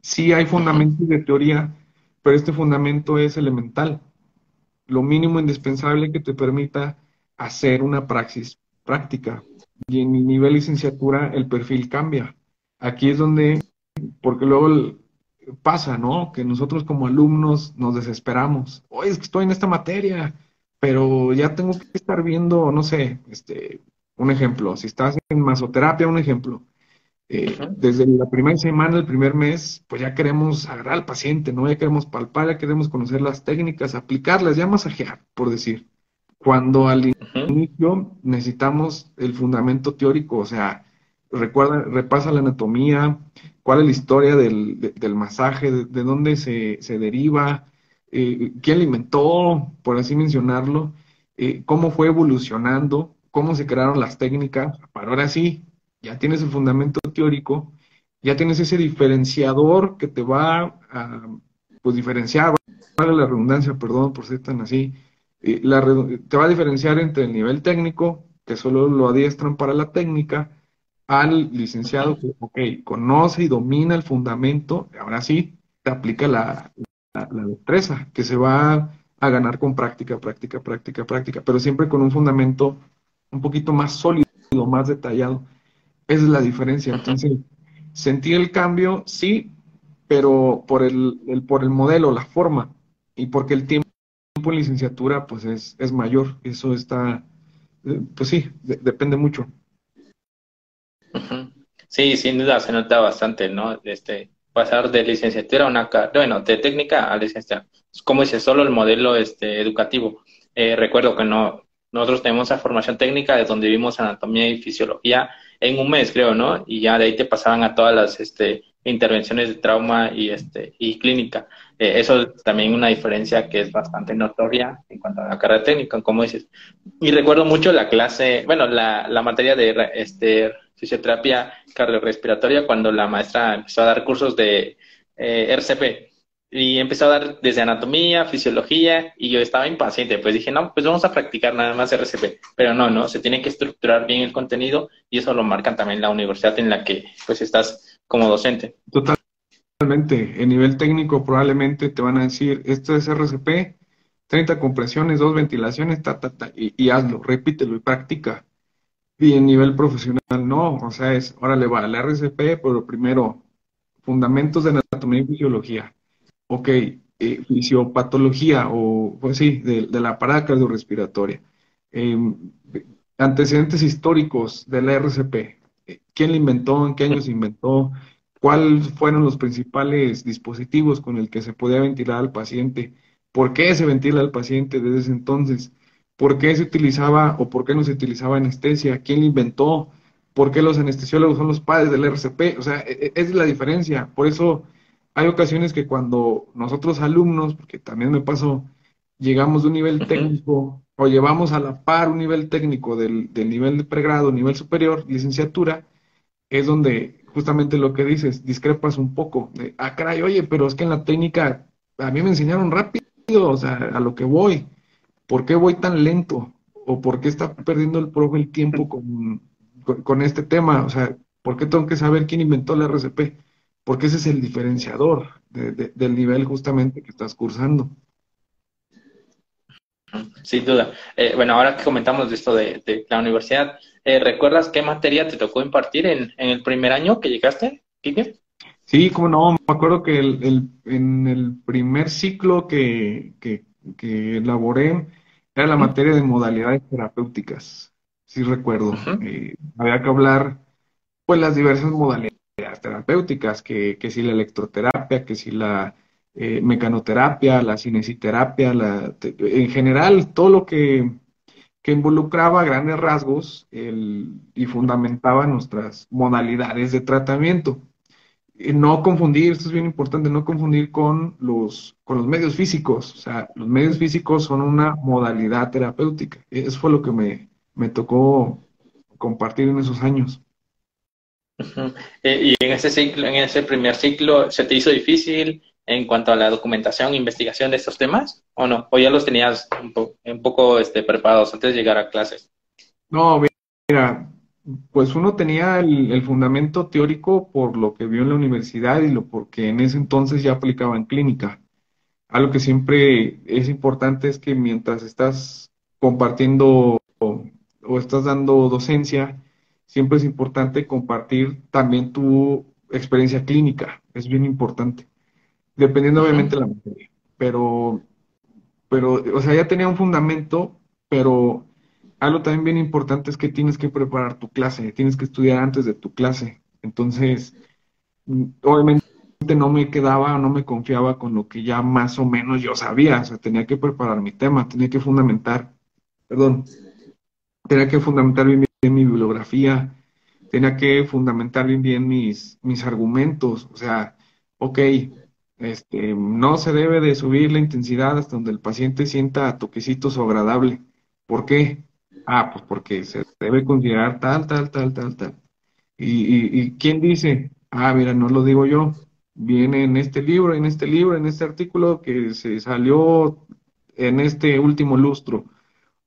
Sí hay fundamentos de teoría, pero este fundamento es elemental. Lo mínimo indispensable que te permita hacer una praxis práctica. Y en mi nivel licenciatura el perfil cambia. Aquí es donde, porque luego pasa, ¿no? Que nosotros como alumnos nos desesperamos. Oye, es que estoy en esta materia, pero ya tengo que estar viendo, no sé, este, un ejemplo. Si estás en masoterapia, un ejemplo. Eh, desde la primera semana, el primer mes, pues ya queremos agarrar al paciente, ¿no? Ya queremos palpar, ya queremos conocer las técnicas, aplicarlas, ya masajear, por decir. Cuando al inicio necesitamos el fundamento teórico, o sea, recuerda, repasa la anatomía, cuál es la historia del, masaje, de, dónde se, deriva, eh, quién lo inventó, por así mencionarlo, eh, cómo fue evolucionando, cómo se crearon las técnicas, para ahora sí, ya tienes el fundamento teórico, ya tienes ese diferenciador que te va a pues, diferenciar, vale la redundancia, perdón por ser tan así, eh, te va a diferenciar entre el nivel técnico, que solo lo adiestran para la técnica, al licenciado que, ok, conoce y domina el fundamento, ahora sí, te aplica la, la, destreza, que se va a ganar con práctica, práctica, práctica, práctica, pero siempre con un fundamento un poquito más sólido, más detallado. Esa es la diferencia. Entonces, sentir el cambio, sí, pero por el, el, por el modelo, la forma, y porque el tiempo en licenciatura pues es, es mayor. Eso está, eh, pues sí, depende mucho. Sí, sin duda se nota bastante, ¿no? Este, pasar de licenciatura a una, bueno, de técnica a licenciatura. Como dice, solo el modelo este, educativo. Eh, recuerdo que no, nosotros tenemos esa formación técnica de donde vimos anatomía y fisiología en un mes, creo, ¿no? Y ya de ahí te pasaban a todas las este, intervenciones de trauma y, este, y clínica. Eh, eso es también una diferencia que es bastante notoria en cuanto a la carrera técnica, como dices. Y recuerdo mucho la clase, bueno, la, la materia de este, fisioterapia cardiorrespiratoria cuando la maestra empezó a dar cursos de eh, RCP y empezó a dar desde anatomía, fisiología, y yo estaba impaciente, pues dije, no, pues vamos a practicar nada más RCP, pero no, no, se tiene que estructurar bien el contenido y eso lo marcan también la universidad en la que pues estás como docente. Totalmente, en nivel técnico probablemente te van a decir, esto es RCP, 30 compresiones, dos ventilaciones, ta, ta, ta, y, y hazlo, repítelo y practica. Y en nivel profesional no, o sea, es, órale, va, el RCP, pero primero, fundamentos de anatomía y fisiología ok, eh, fisiopatología o, pues sí, de, la parada cardiorrespiratoria. Em, antecedentes históricos de la RCP. Eh, ¿Quién la inventó? ¿En qué años se inventó? ¿Cuáles fueron los principales dispositivos con el que se podía ventilar al paciente? ¿Por qué se ventila al paciente desde ese entonces? ¿Por qué se utilizaba o por qué no se utilizaba anestesia? ¿Quién la inventó? ¿Por qué los anestesiólogos son los padres del RCP? O sea, e, e, esa es la diferencia. Por eso hay ocasiones que cuando nosotros alumnos, porque también me pasó, llegamos de un nivel técnico o llevamos a la par un nivel técnico del, nivel de pregrado, nivel superior, licenciatura, es donde justamente lo que dices, discrepas un poco. De, ah, caray, oye, pero es que en la técnica a mí me enseñaron rápido, o sea, a lo que voy. ¿Por qué voy tan lento? ¿O por qué está perdiendo el profe el tiempo con, con este tema? O sea, ¿por qué tengo que saber quién inventó la RCP? porque ese es el diferenciador del nivel justamente que estás cursando. Sin duda. Eh, bueno, ahora que comentamos de esto de, la universidad, eh, ¿recuerdas qué materia te tocó impartir en, el primer año que llegaste, Kike? Sí, como no, me acuerdo que en el primer ciclo que, que, elaboré era la materia de modalidades terapéuticas, sí recuerdo. Eh, había que hablar, pues, las diversas modalidades terapéuticas, que, que si la electroterapia, que si la eh, mecanoterapia, la cinesiterapia, la, en general todo lo que, que involucraba grandes rasgos y fundamentaba nuestras modalidades de tratamiento. No confundir, esto es bien importante, no confundir con los, con los medios físicos. O sea, los medios físicos son una modalidad terapéutica. Eso fue lo que me, me tocó compartir en esos años. Eh, y en ese ciclo, en ese primer ciclo, ¿se te hizo difícil? en cuanto a la documentación, investigación de estos temas, o no? ¿O ya los tenías un, poco este, preparados antes de llegar a clases? No, mira, pues uno tenía el, fundamento teórico por lo que vio en la universidad y lo porque en ese entonces ya aplicaba en clínica. Algo que siempre es importante es que mientras estás compartiendo o, o estás dando docencia, siempre es importante compartir también tu experiencia clínica. Es bien importante dependiendo obviamente de la materia. Pero, pero, o sea, ya tenía un fundamento, pero algo también bien importante es que tienes que preparar tu clase, tienes que estudiar antes de tu clase. Entonces, mm, obviamente no me quedaba, no me confiaba con lo que ya más o menos yo sabía, o sea, tenía que preparar mi tema, tenía que fundamentar, perdón, tenía que fundamentar bien, bien mi bibliografía, tenía que fundamentar bien bien mis, mis argumentos, o sea, ok, este, no se debe de subir la intensidad hasta donde el paciente sienta toquecitos o agradable. ¿Por qué? Ah, pues porque se debe considerar tal, tal, tal, tal, tal. ¿Y, y, quién dice? Ah, mira, no lo digo yo. Viene en este libro, en este libro, en este artículo que se salió en este último lustro.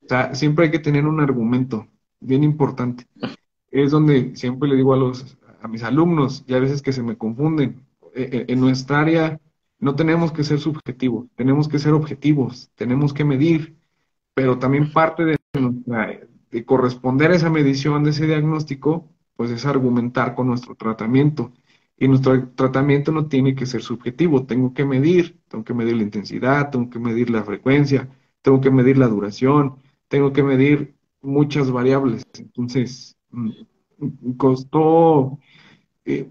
O sea, siempre hay que tener un argumento bien importante. Es donde siempre le digo a los a mis alumnos, y a veces que se me confunden, eh, eh, en nuestra área no tenemos que ser subjetivos, tenemos que ser objetivos, tenemos que medir, pero también parte de, de corresponder a esa medición, de ese diagnóstico, pues es argumentar con nuestro tratamiento. Y nuestro tratamiento no tiene que ser subjetivo, tengo que medir, tengo que medir la intensidad, tengo que medir la frecuencia, tengo que medir la duración, tengo que medir muchas variables. Entonces, mm, costó eh,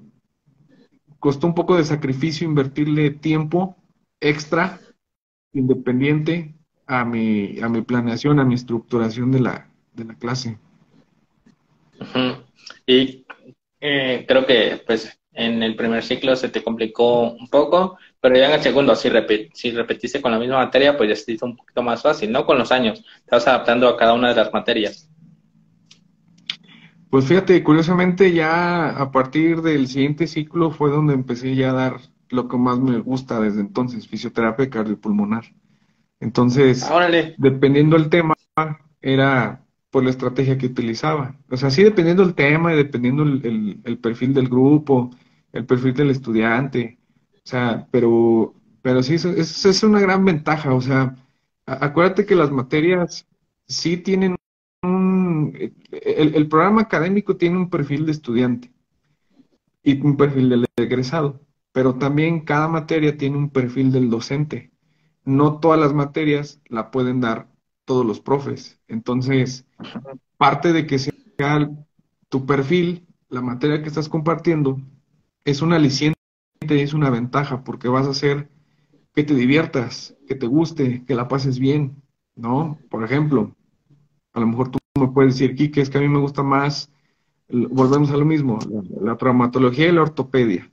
costó un poco de sacrificio invertirle tiempo extra, independiente a mi, a mi planeación, a mi estructuración de la, de la clase. Y eh, creo que pues en el primer ciclo se te complicó un poco, pero ya en el segundo, si, si repetiste con la misma materia, pues ya se hizo un poquito más fácil, ¿no? Con los años, te vas adaptando a cada una de las materias. Pues fíjate, curiosamente ya a partir del siguiente ciclo fue donde empecé ya a dar lo que más me gusta desde entonces, fisioterapia cardiopulmonar. Entonces, dependiendo del tema, era por la estrategia que utilizaba. O sea, sí dependiendo del tema y dependiendo el, perfil del grupo, el perfil del estudiante. O sea, pero, pero sí, eso, es una gran ventaja. O sea, acuérdate que las materias sí tienen el, programa académico tiene un perfil de estudiante y un perfil del egresado, pero también cada materia tiene un perfil del docente. No todas las materias la pueden dar todos los profes. Entonces, parte de que sea tu perfil, la materia que estás compartiendo, es una aliciente, es una ventaja, porque vas a hacer que te diviertas, que te guste, que la pases bien, ¿no? Por ejemplo, a lo mejor tú me puedes decir, Kike, es que a mí me gusta más, volvemos a lo mismo, la, traumatología y la ortopedia.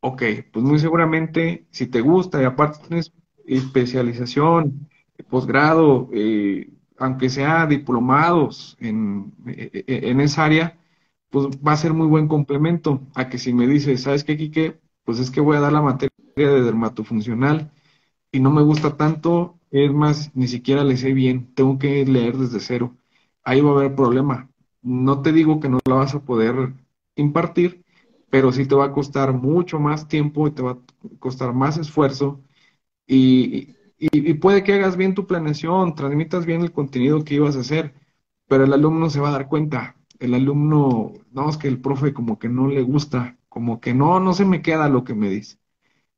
Ok, pues muy seguramente, si te gusta y aparte tienes especialización, posgrado, eh, aunque sea diplomados en, e, e, en, esa área, pues va a ser muy buen complemento a que si me dices, ¿sabes qué, Quique? Pues es que voy a dar la materia de dermatofuncional y no me gusta tanto, es más, ni siquiera le sé bien, tengo que leer desde cero ahí va a haber problema. No te digo que no la vas a poder impartir, pero sí te va a costar mucho más tiempo y te va a costar más esfuerzo y, puede que hagas bien tu planeación, transmitas bien el contenido que ibas a hacer, pero el alumno se va a dar cuenta. El alumno, no, es que el profe como que no le gusta, como que no, no se me queda lo que me dice.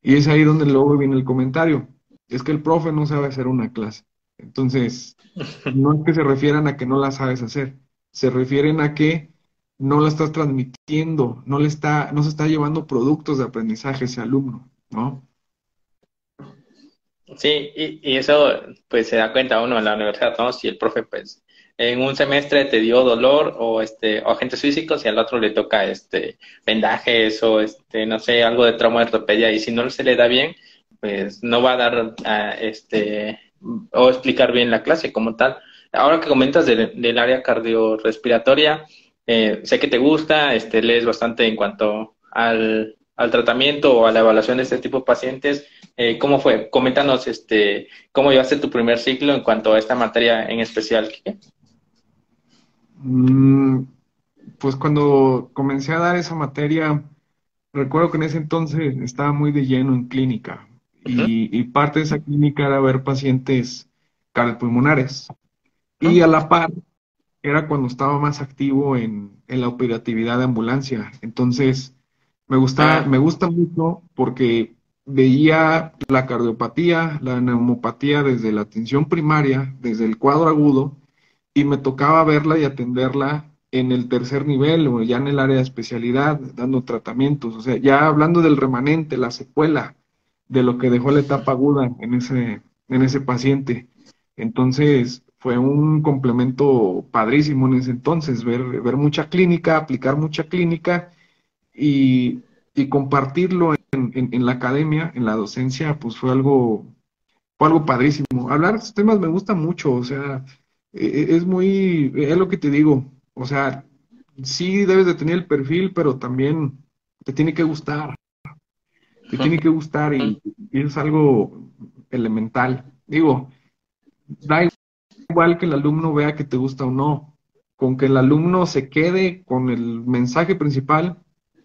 Y es ahí donde luego viene el comentario. Es que el profe no sabe hacer una clase. Entonces, no es que se refieran a que no la sabes hacer, se refieren a que no la estás transmitiendo, no le está, no se está llevando productos de aprendizaje ese alumno, ¿no? Sí, y, eso pues se da cuenta uno en la universidad, ¿no? Si el profe pues en un semestre te dio dolor o este o agentes físicos y al otro le toca este vendajes o este no sé algo de trauma de ortopedia y si no se le da bien pues no va a dar a, este o explicar bien la clase como tal. Ahora que comentas del, área cardiorrespiratoria, eh, sé que te gusta, este, lees bastante en cuanto al, al tratamiento o a la evaluación de este tipo de pacientes, eh, ¿cómo fue? Coméntanos este, cómo llevaste tu primer ciclo en cuanto a esta materia en especial. Mm, pues cuando comencé a dar esa materia, recuerdo que en ese entonces estaba muy de lleno en clínica y, parte de esa clínica era ver pacientes cardiopulmonares. Y a la par era cuando estaba más activo en, en la operatividad de ambulancia. Entonces, me gusta, ah. me gusta mucho porque veía la cardiopatía, la neumopatía desde la atención primaria, desde el cuadro agudo, y me tocaba verla y atenderla en el tercer nivel o ya en el área de especialidad, dando tratamientos. O sea, ya hablando del remanente, la secuela de lo que dejó la etapa aguda en ese, en ese paciente. Entonces, fue un complemento padrísimo en ese entonces, ver, ver mucha clínica, aplicar mucha clínica y, compartirlo en, la academia, en la docencia, pues fue algo, fue algo padrísimo. Hablar de estos temas me gusta mucho, o sea, e, e, es muy, es lo que te digo, o sea, sí debes de tener el perfil, pero también te tiene que gustar, te tiene que gustar y, y es algo elemental. Digo, da igual que el alumno vea que te gusta o no, con que el alumno se quede con el mensaje principal,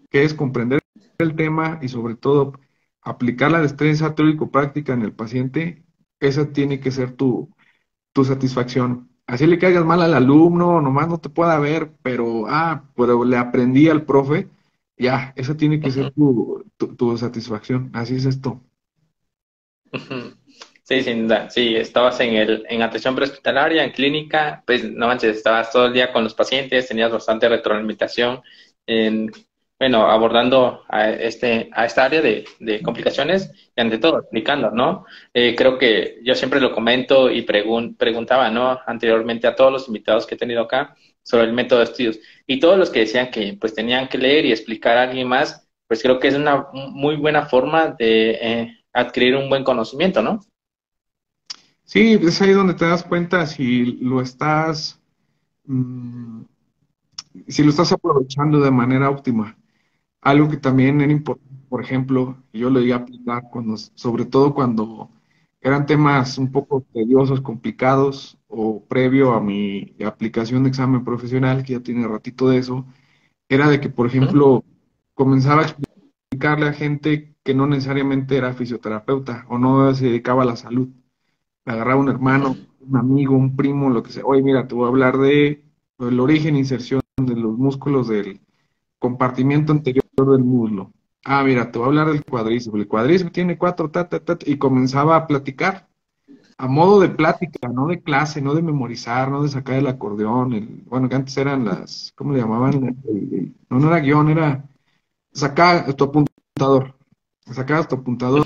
que es comprender el tema y sobre todo aplicar la destreza teórico-práctica en el paciente, esa tiene que ser tu, tu satisfacción. Así le caigas mal al alumno, nomás no te pueda ver, pero, ah, pero le aprendí al profe, ya, esa tiene que ser tu, tu, satisfacción. Así es esto. Sí, sin duda. Sí, estabas en, el, en atención prehospitalaria, en clínica, pues no manches, estabas todo el día con los pacientes, tenías bastante retroalimentación, en, bueno, abordando a, este, a esta área de, complicaciones y ante todo explicando, ¿no? Eh, creo que yo siempre lo comento y preguntaba, ¿no? Anteriormente a todos los invitados que he tenido acá sobre el método de estudios y todos los que decían que pues tenían que leer y explicar a alguien más, pues creo que es una muy buena forma de eh, adquirir un buen conocimiento, ¿no? Sí, es ahí donde te das cuenta si lo estás, mm, si lo estás aprovechando de manera óptima. Algo que también era importante, por ejemplo, yo lo iba a aplicar cuando, sobre todo cuando eran temas un poco tediosos, complicados, o previo a mi aplicación de examen profesional, que ya tiene ratito de eso, era de que, por ejemplo, comenzaba a explicarle a gente que no necesariamente era fisioterapeuta o no se dedicaba a la salud agarraba un hermano, un amigo, un primo, lo que sea. Oye, mira, te voy a hablar de el origen e inserción de los músculos del compartimiento anterior del muslo. Ah, mira, te voy a hablar del cuadríceps. El cuadríceps tiene cuatro, ta, ta, ta, y comenzaba a platicar a modo de plática, no de clase, no de memorizar, no de sacar el acordeón. El, bueno, que antes eran las, ¿cómo le llamaban? no, no era guion, era sacar tu apuntador. Sacabas tu apuntador,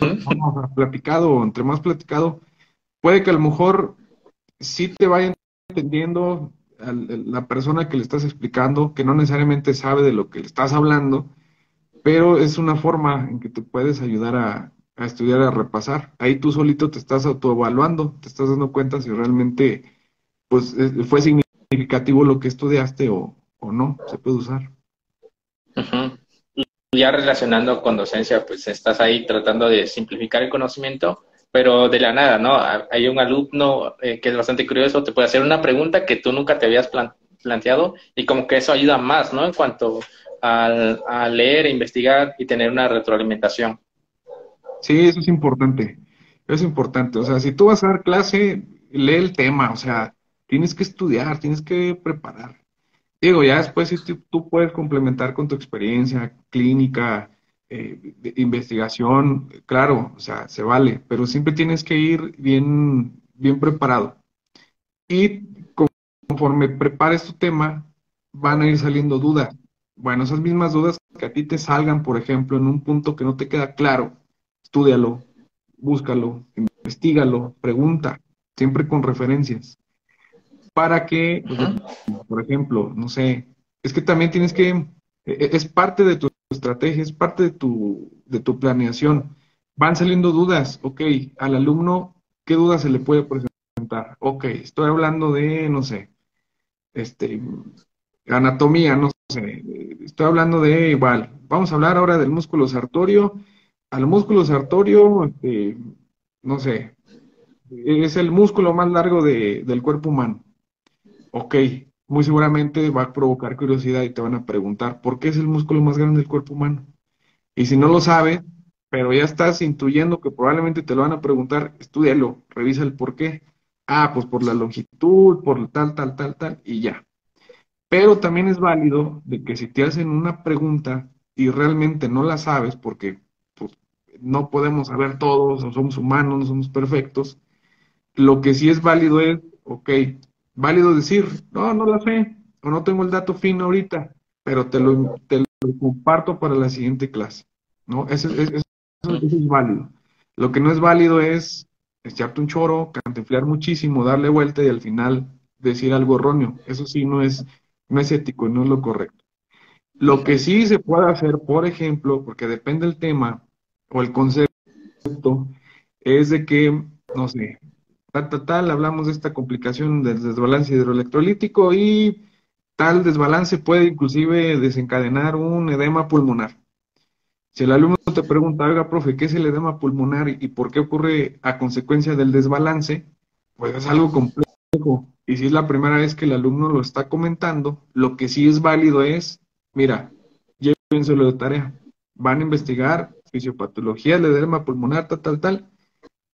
platicado, entre más platicado, puede que a lo mejor sí te vaya entendiendo la persona que le estás explicando, que no necesariamente sabe de lo que le estás hablando, pero es una forma en que te puedes ayudar a, estudiar, a repasar. Ahí tú solito te estás autoevaluando, te estás dando cuenta si realmente pues, fue significativo lo que estudiaste o, no, se puede usar. Ya relacionando con docencia, pues estás ahí tratando de simplificar el conocimiento pero de la nada, ¿no? Hay un alumno eh, que es bastante curioso, te puede hacer una pregunta que tú nunca te habías planteado y como que eso ayuda más, ¿no? En cuanto a leer, investigar y tener una retroalimentación. Sí, eso es importante, es importante. O sea, si tú vas a dar clase, lee el tema, o sea, tienes que estudiar, tienes que preparar. Digo, ya después si tú puedes complementar con tu experiencia clínica, eh, investigación, claro, o sea, se vale, pero siempre tienes que ir bien, bien preparado. Y conforme prepares tu tema, van a ir saliendo dudas. Bueno, esas mismas dudas que a ti te salgan, por ejemplo, en un punto que no te queda claro, estudialo, búscalo, investigalo, pregunta, siempre con referencias. Para que, pues, por ejemplo, no sé, es que también tienes que, e, e, es parte de tu estrategia, es parte de tu, de tu planeación. Van saliendo dudas, ok, al alumno, ¿qué dudas se le puede presentar? Ok, estoy hablando de, no sé, este, anatomía, no sé, estoy hablando de igual, vamos a hablar ahora del músculo sartorio. Al músculo sartorio, este, no sé, es el músculo más largo del cuerpo humano. Ok, muy seguramente va a provocar curiosidad y te van a preguntar, ¿por qué es el músculo más grande del cuerpo humano? Y si no lo sabes, pero ya estás intuyendo que probablemente te lo van a preguntar, estudialo, revisa el por qué. Ah, pues por la longitud, por tal, tal, tal, tal, y ya. Pero también es válido de que si te hacen una pregunta y realmente no la sabes, porque pues, no podemos saber todos, no somos humanos, no somos perfectos, lo que sí es válido es, ok, válido decir, no, no la sé, o no tengo el dato fino ahorita, pero te lo, te lo comparto para la siguiente clase, ¿no? Eso, eso, es válido. Lo que no es válido es echarte un choro, cantiflear muchísimo, darle vuelta y al final decir algo erróneo. Eso sí no es no es ético, no es lo correcto. Lo que sí se puede hacer, por ejemplo, porque depende del tema o el concepto, es de que, no sé, tal, tal, tal, hablamos de esta complicación del desbalance hidroelectrolítico y tal desbalance puede inclusive desencadenar un edema pulmonar. Si el alumno te pregunta, oiga, profe, ¿qué es el edema pulmonar y por qué ocurre a consecuencia del desbalance? Pues es algo complejo y si es la primera vez que el alumno lo está comentando, lo que sí es válido es, mira, llévenselo de tarea. Van a investigar fisiopatología del edema pulmonar, tal, tal, tal,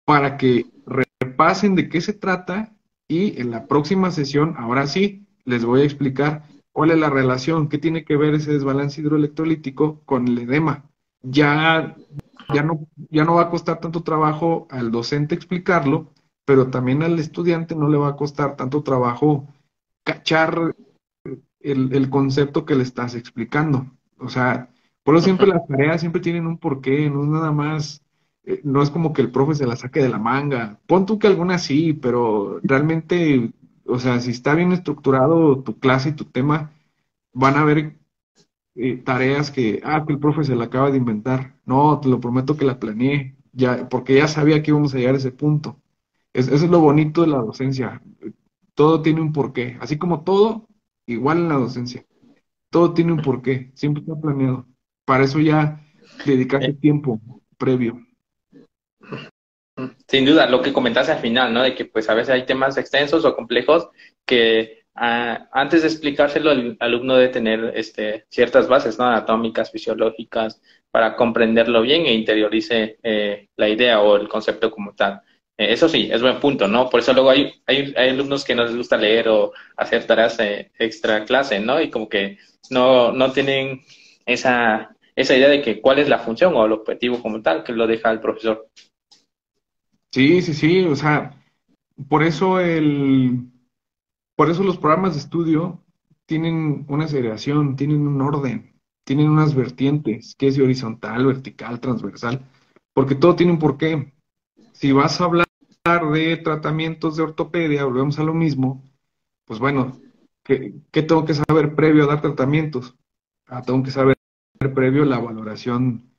para que repasen de qué se trata y en la próxima sesión, ahora sí, les voy a explicar cuál es la relación, qué tiene que ver ese desbalance hidroelectrolítico con el edema. Ya, ya, no, ya no va a costar tanto trabajo al docente explicarlo, pero también al estudiante no le va a costar tanto trabajo cachar el, concepto que le estás explicando. O sea, por eso siempre las tareas siempre tienen un porqué, no es nada más, eh, no es como que el profe se la saque de la manga. Pon tú que algunas sí, pero realmente, o sea, si está bien estructurado tu clase y tu tema, van a haber eh, tareas que, ah, que el profe se la acaba de inventar. No, te lo prometo que la planeé, ya, porque ya sabía que íbamos a llegar a ese punto eso es lo bonito de la docencia. Todo tiene un porqué. Así como todo, igual en la docencia. Todo tiene un porqué. Siempre está planeado. Para eso ya dedicarse tiempo previo. Sin duda, lo que comentaste al final, ¿no? De que pues a veces hay temas extensos o complejos que ah, antes de explicárselo el alumno debe tener este, ciertas bases, ¿no? Anatómicas, fisiológicas, para comprenderlo bien e interiorice eh, la idea o el concepto como tal. Eh, eso sí, es buen punto, ¿no? Por eso luego hay, hay, alumnos que no les gusta leer o hacer tareas eh, extra clase, ¿no? Y como que no, no tienen esa, esa idea de que cuál es la función o el objetivo como tal, que lo deja el profesor. Sí, sí, sí, o sea, por eso el, por eso los programas de estudio tienen una segregación, tienen un orden, tienen unas vertientes, que es horizontal, vertical, transversal, porque todo tiene un porqué. Si vas a hablar de tratamientos de ortopedia, volvemos a lo mismo, pues bueno, ¿qué, tengo que saber previo a dar tratamientos? Ah, tengo que saber previo la valoración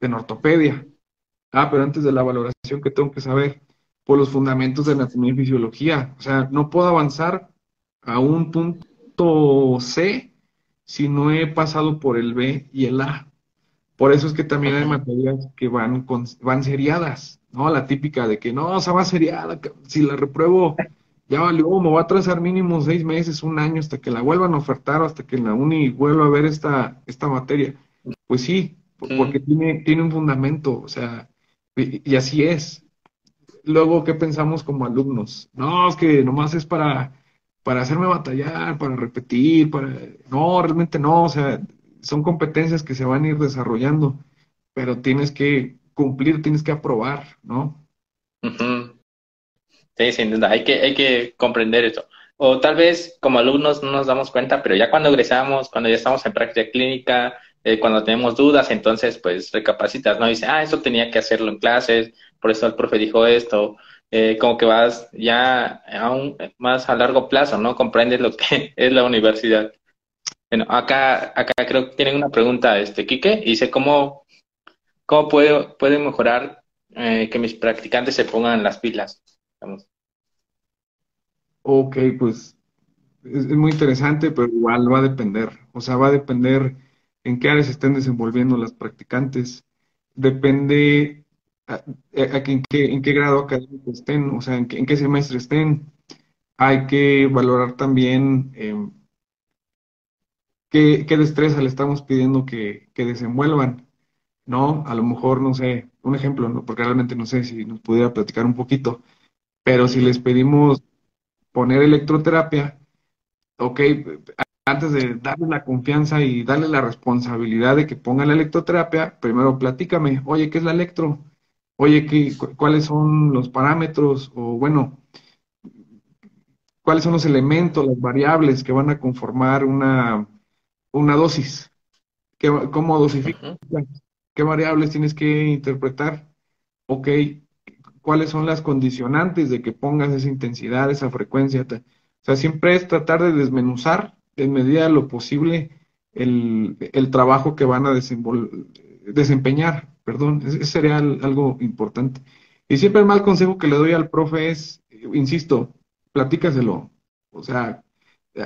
en ortopedia. Ah, pero antes de la valoración, ¿qué tengo que saber? Por los fundamentos de anatomía y fisiología. O sea, no puedo avanzar a un punto C si no he pasado por el B y el A. Por eso es que también hay materias que van, con, van seriadas. ¿no? La típica de que no, esa va seriada, si la repruebo, ya valió, me va a trazar mínimo seis meses, un año, hasta que la vuelvan a ofertar o hasta que en la uni vuelva a ver esta, esta materia. Pues sí, porque tiene, tiene un fundamento, o sea, y, así es. Luego, ¿qué pensamos como alumnos? No, es que nomás es para, para hacerme batallar, para repetir, para... No, realmente no, o sea, son competencias que se van a ir desarrollando, pero tienes que cumplir, tienes que aprobar, ¿no? Sí, sin duda, hay que, hay que comprender eso. O tal vez como alumnos no nos damos cuenta, pero ya cuando egresamos, cuando ya estamos en práctica clínica, eh, cuando tenemos dudas, entonces pues recapacitas, ¿no? Dice, ah, eso tenía que hacerlo en clases, por eso el profe dijo esto. Eh, como que vas ya aún más a largo plazo, ¿no? Comprendes lo que [laughs] es la universidad. Bueno, acá, acá creo que tienen una pregunta, este, Quique, dice, ¿cómo, ¿Cómo puedo, mejorar eh, que mis practicantes se pongan las pilas? Ok, pues es, muy interesante, pero igual va a depender. O sea, va a depender en qué áreas estén desenvolviendo las practicantes. Depende a, en, qué, en, qué, grado académico estén, o sea, en qué, semestre estén. Hay que valorar también em, qué, destreza le estamos pidiendo que, que, desenvuelvan, ¿no? A lo mejor, no sé, un ejemplo, ¿no? porque realmente no sé si nos pudiera platicar un poquito, pero si les pedimos poner electroterapia, ok, antes de darle la confianza y darle la responsabilidad de que ponga la electroterapia, primero platícame, oye, ¿qué es la electro? Oye, ¿qué, ¿cuáles son los parámetros? O bueno, ¿cuáles son los elementos, las variables que van a conformar una, una dosis? ¿Qué, ¿Cómo dosificas? ¿Qué variables tienes que interpretar? Ok, ¿cuáles son las condicionantes de que pongas esa intensidad, esa frecuencia? O sea, siempre es tratar de desmenuzar en medida de lo posible el, trabajo que van a desempeñar. Perdón, ese sería algo importante. Y siempre el mal consejo que le doy al profe es, insisto, platícaselo. O sea,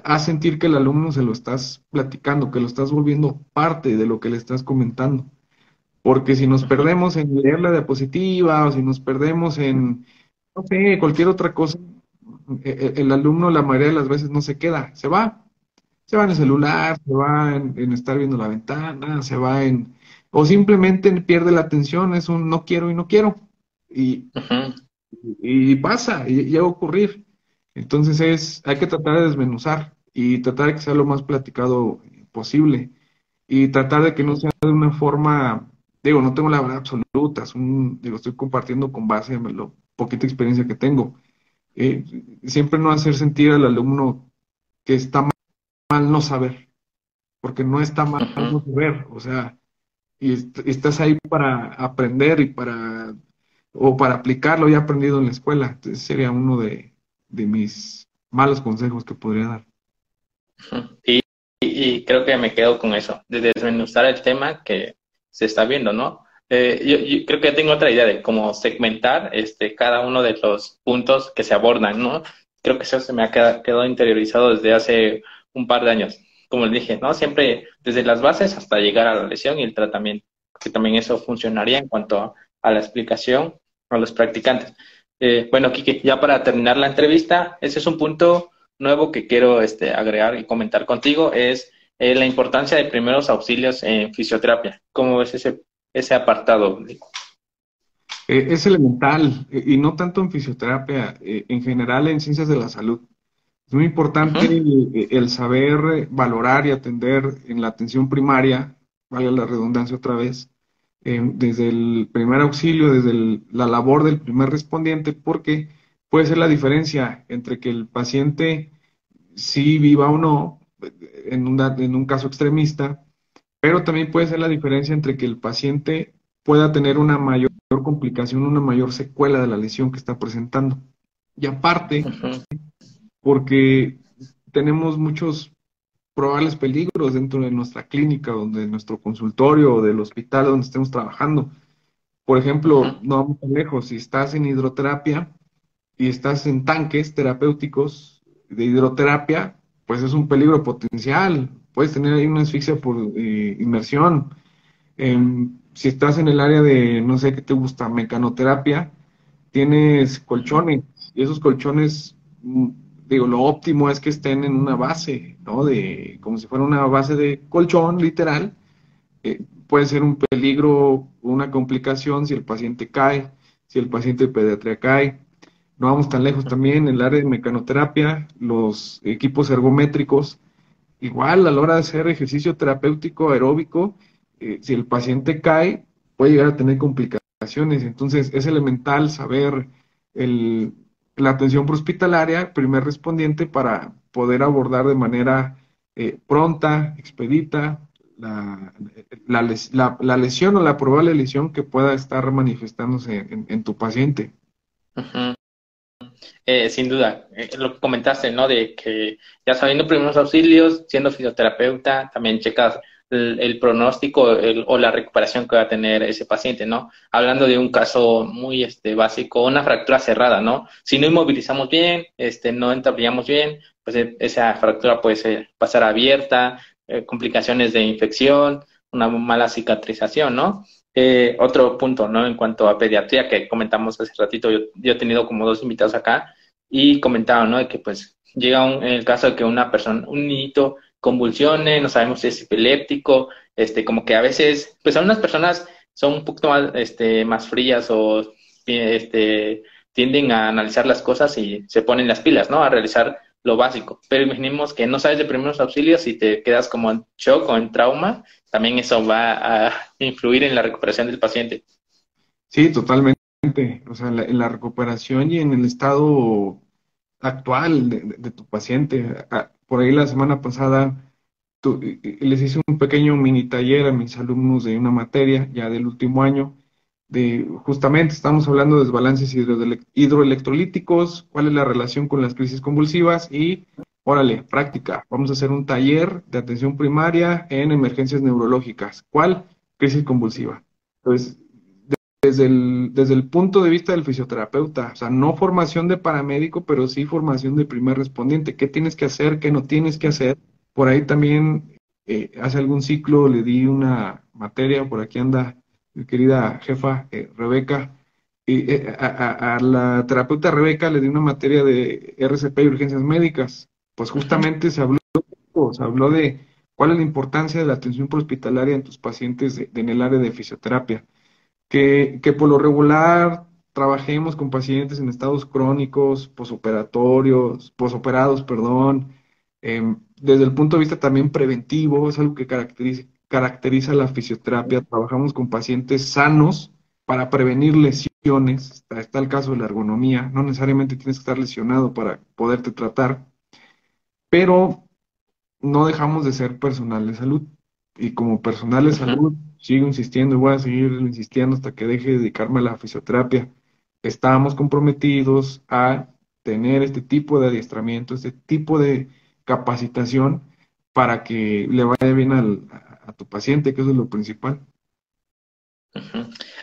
haz sentir que el alumno se lo estás platicando, que lo estás volviendo parte de lo que le estás comentando. Porque si nos perdemos en leer la diapositiva o si nos perdemos en, no sé, cualquier otra cosa, e, e, el alumno la mayoría de las veces no se queda, se va. Se va en el celular, se va en, estar viendo la ventana, se va en... O simplemente pierde la atención, es un no quiero y no quiero. Y, y pasa, y llega a ocurrir. Entonces es, hay que tratar de desmenuzar y tratar de que sea lo más platicado posible. Y tratar de que no sea de una forma, digo, no tengo la verdad absoluta, es un, digo, estoy compartiendo con base en la poquita experiencia que tengo eh, siempre no hacer sentir al alumno que está mal, no saber, porque no está mal no saber, o sea, y estás ahí para aprender y para, o para aplicar lo ya aprendido en la escuela. Entonces sería uno de, mis malos consejos que podría dar. Y, y, creo que me quedo con eso, de desmenuzar el tema que se está viendo, ¿no? Eh, yo, creo que tengo otra idea de cómo segmentar este, cada uno de los puntos que se abordan, ¿no? Creo que eso se me ha quedado, interiorizado desde hace un par de años. Como les dije, ¿no? Siempre desde las bases hasta llegar a la lesión y el tratamiento, que también eso funcionaría en cuanto a, la explicación a los practicantes. Eh, bueno, Kiki, ya para terminar la entrevista, ese es un punto nuevo que quiero este, agregar y comentar contigo, es eh, la importancia de primeros auxilios en fisioterapia. ¿Cómo ves ese ese apartado? Eh, es elemental, eh, y no tanto en fisioterapia, eh, en general en ciencias de la salud. Es muy importante el, saber valorar y atender en la atención primaria, vale la redundancia otra vez, desde el primer auxilio, desde la labor del primer respondiente, porque puede ser la diferencia entre que el paciente sí viva o no, en, en un caso extremista, pero también puede ser la diferencia entre que el paciente pueda tener una mayor complicación, una mayor secuela de la lesión que está presentando. Y aparte, porque tenemos muchos probables peligros dentro de nuestra clínica, donde nuestro consultorio o del hospital donde estemos trabajando. Por ejemplo, no vamos tan lejos, si estás en hidroterapia y estás en tanques terapéuticos de hidroterapia, pues es un peligro potencial. Puedes tener ahí una asfixia por eh, inmersión. si estás en el área de, no sé qué te gusta, mecanoterapia, tienes colchones. Y esos colchones, mm, digo, lo óptimo es que estén en una base, ¿no? De, como si fuera una base de colchón, literal. Eh, puede ser un peligro, una complicación si el paciente cae, si el paciente de pediatría cae. No vamos tan lejos también en el área de mecanoterapia, los equipos ergométricos igual a la hora de hacer ejercicio terapéutico aeróbico, eh, si el paciente cae, puede llegar a tener complicaciones. Entonces, es elemental saber la atención hospitalaria, primer respondiente, para poder abordar de manera eh, pronta, expedita, la, la, lesión o la probable lesión que pueda estar manifestándose en, tu paciente. Eh, sin duda, eh, lo que comentaste, ¿no? De que ya sabiendo primeros auxilios, siendo fisioterapeuta, también checas el, pronóstico o la recuperación que va a tener ese paciente, ¿no? Hablando de un caso muy este, básico, una fractura cerrada, ¿no? Si no inmovilizamos bien, este, no entablamos bien, pues e, esa fractura puede pasar abierta, eh, complicaciones de infección, una mala cicatrización, ¿no? Eh, otro punto, ¿no? En cuanto a pediatría que comentamos hace ratito, yo, he tenido como dos invitados acá y comentaban, ¿no? De que pues llega en el caso de que una persona, un niñito convulsione, no sabemos si es epiléptico, este, como que a veces, pues algunas personas son un poquito más, este, más frías o este, tienden a analizar las cosas y se ponen las pilas, ¿no? A realizar lo básico. Pero imaginemos que no sabes de primeros auxilios y te quedas como en shock o en trauma, también eso va a influir en la recuperación del paciente. Sí, totalmente. O sea, en la, recuperación y en el estado actual de, tu paciente. Por ahí la semana pasada les hice un pequeño mini taller a mis alumnos de una materia ya del último año de justamente estamos hablando de desbalances hidroelectrolíticos, cuál es la relación con las crisis convulsivas y, órale, práctica, vamos a hacer un taller de atención primaria en emergencias neurológicas. ¿Cuál? Crisis convulsiva. Entonces, desde el, desde el punto de vista del fisioterapeuta, o sea, no formación de paramédico, pero sí formación de primer respondiente. ¿Qué tienes que hacer? ¿Qué no tienes que hacer? Por ahí también, eh, hace algún ciclo le di una materia, por aquí anda mi querida jefa eh, Rebeca, y, eh, a, la terapeuta Rebeca le di una materia de RCP y urgencias médicas. Pues justamente se habló, se habló de cuál es la importancia de la atención hospitalaria en tus pacientes en el área de fisioterapia. Que, por lo regular trabajemos con pacientes en estados crónicos, posoperatorios, posoperados, perdón, em, desde el punto de vista también preventivo, es algo que caracteriza, caracteriza la fisioterapia. Trabajamos con pacientes sanos para prevenir lesiones. Está, el caso de la ergonomía. No necesariamente tienes que estar lesionado para poderte tratar, pero no dejamos de ser personal de salud. Y como personal de salud, sigo insistiendo y voy a seguir insistiendo hasta que deje de dedicarme a la fisioterapia. Estamos comprometidos a tener este tipo de adiestramiento, este tipo de capacitación para que le vaya bien al, a tu paciente, que eso es lo principal.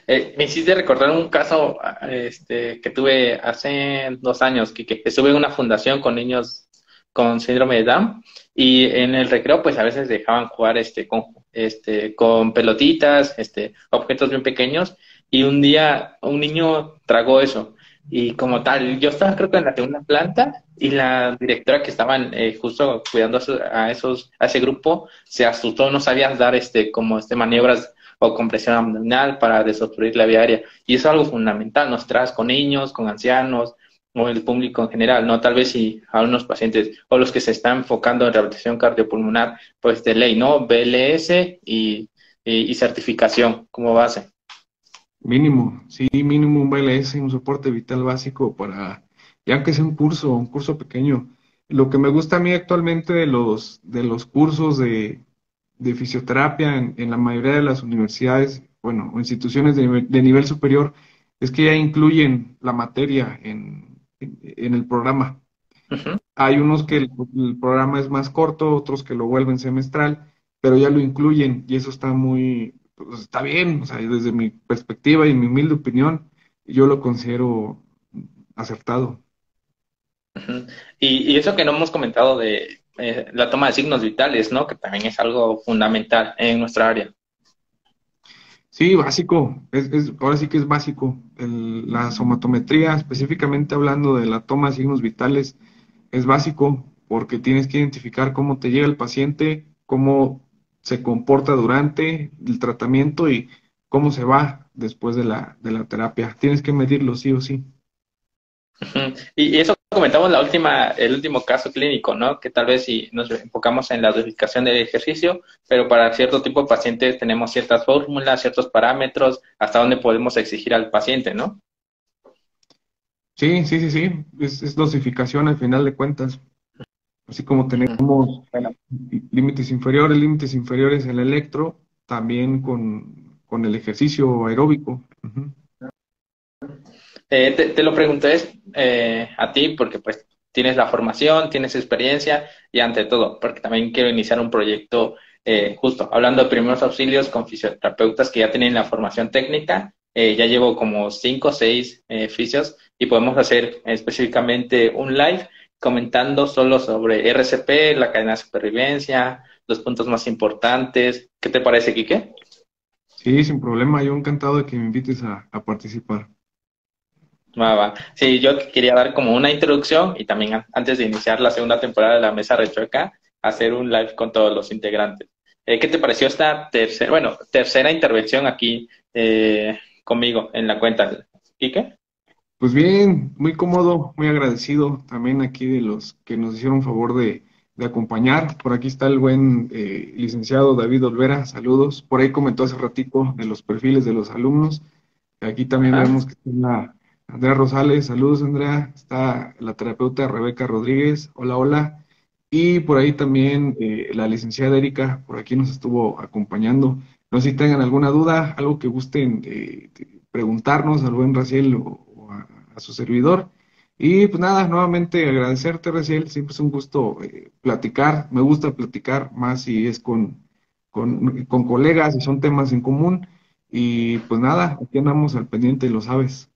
Eh, me hiciste recordar un caso este, que tuve hace dos años, que, estuve en una fundación con niños con síndrome de Down. Y en el recreo pues a veces dejaban jugar este con este con pelotitas, este objetos bien pequeños. Y un día un niño tragó eso. Y como tal, yo estaba creo que en la segunda planta y la directora que estaban eh, justo cuidando a, esos, a ese grupo se asustó, no sabía dar este, como este maniobras o compresión abdominal para desobstruir la vía aérea. Y eso es algo fundamental, nos traes con niños, con ancianos o el público en general, ¿no? Tal vez si a unos pacientes o los que se están enfocando en rehabilitación cardiopulmonar, pues de ley, ¿no? BLS y, y certificación como base. Mínimo, sí, mínimo un BLS, un soporte vital básico para, ya que sea un curso, un curso pequeño. Lo que me gusta a mí actualmente de los, de los cursos de, de fisioterapia en, en, la mayoría de las universidades, bueno, o instituciones de de nivel superior, es que ya incluyen la materia en, en, el programa. Hay unos que el, el, programa es más corto, otros que lo vuelven semestral, pero ya lo incluyen y eso está muy, pues, está bien, o sea, desde mi perspectiva y mi humilde opinión, yo lo considero acertado. y, eso que no hemos comentado de eh, la toma de signos vitales, ¿no? Que también es algo fundamental en nuestra área. Sí, básico, es, ahora sí que es básico. la somatometría, específicamente hablando de la toma de signos vitales, es básico porque tienes que identificar cómo te llega el paciente, cómo se comporta durante el tratamiento y cómo se va después de la, de la terapia. Tienes que medirlo sí o sí. Y eso comentamos la última, el último caso clínico, ¿no? Que tal vez si nos enfocamos en la dosificación del ejercicio, pero para cierto tipo de pacientes tenemos ciertas fórmulas, ciertos parámetros, hasta dónde podemos exigir al paciente, ¿no? Sí, sí, sí, sí. Es, es dosificación al final de cuentas. Así como tenemos límites inferiores, límites inferiores en el electro, también con, el ejercicio aeróbico. Eh, te, lo pregunté eh, a ti porque pues tienes la formación, tienes experiencia y ante todo, porque también quiero iniciar un proyecto eh, justo hablando de primeros auxilios con fisioterapeutas que ya tienen la formación técnica. Eh, ya llevo como cinco o seis eh, fisios y podemos hacer específicamente un live comentando solo sobre RCP, la cadena de supervivencia, los puntos más importantes. ¿Qué te parece, Quique? Sí, sin problema. Yo encantado de que me invites a, participar. Va, va. Sí, yo quería dar como una introducción y también antes de iniciar la segunda temporada de la Mesa Rechueca, hacer un live con todos los integrantes. Eh, ¿Qué te pareció esta tercera, bueno, tercera intervención aquí eh, conmigo en la cuenta? Pues bien, muy cómodo, muy agradecido también aquí de los que nos hicieron favor de, acompañar. Por aquí está el buen eh, licenciado David Olvera, saludos. Por ahí comentó hace ratito de los perfiles de los alumnos. Aquí también vemos que está Andrea Rosales, saludos Andrea. Está la terapeuta Rebeca Rodríguez, hola, hola. Y por ahí también eh, la licenciada Erika, por aquí nos estuvo acompañando. No sé si tengan alguna duda, algo que gusten eh, preguntarnos al buen Raciel o, a, su servidor. Y pues nada, nuevamente agradecerte, Raciel, siempre es un gusto eh, platicar, me gusta platicar más si es con, con, con colegas y son temas en común. Y pues nada, aquí andamos al pendiente, lo sabes.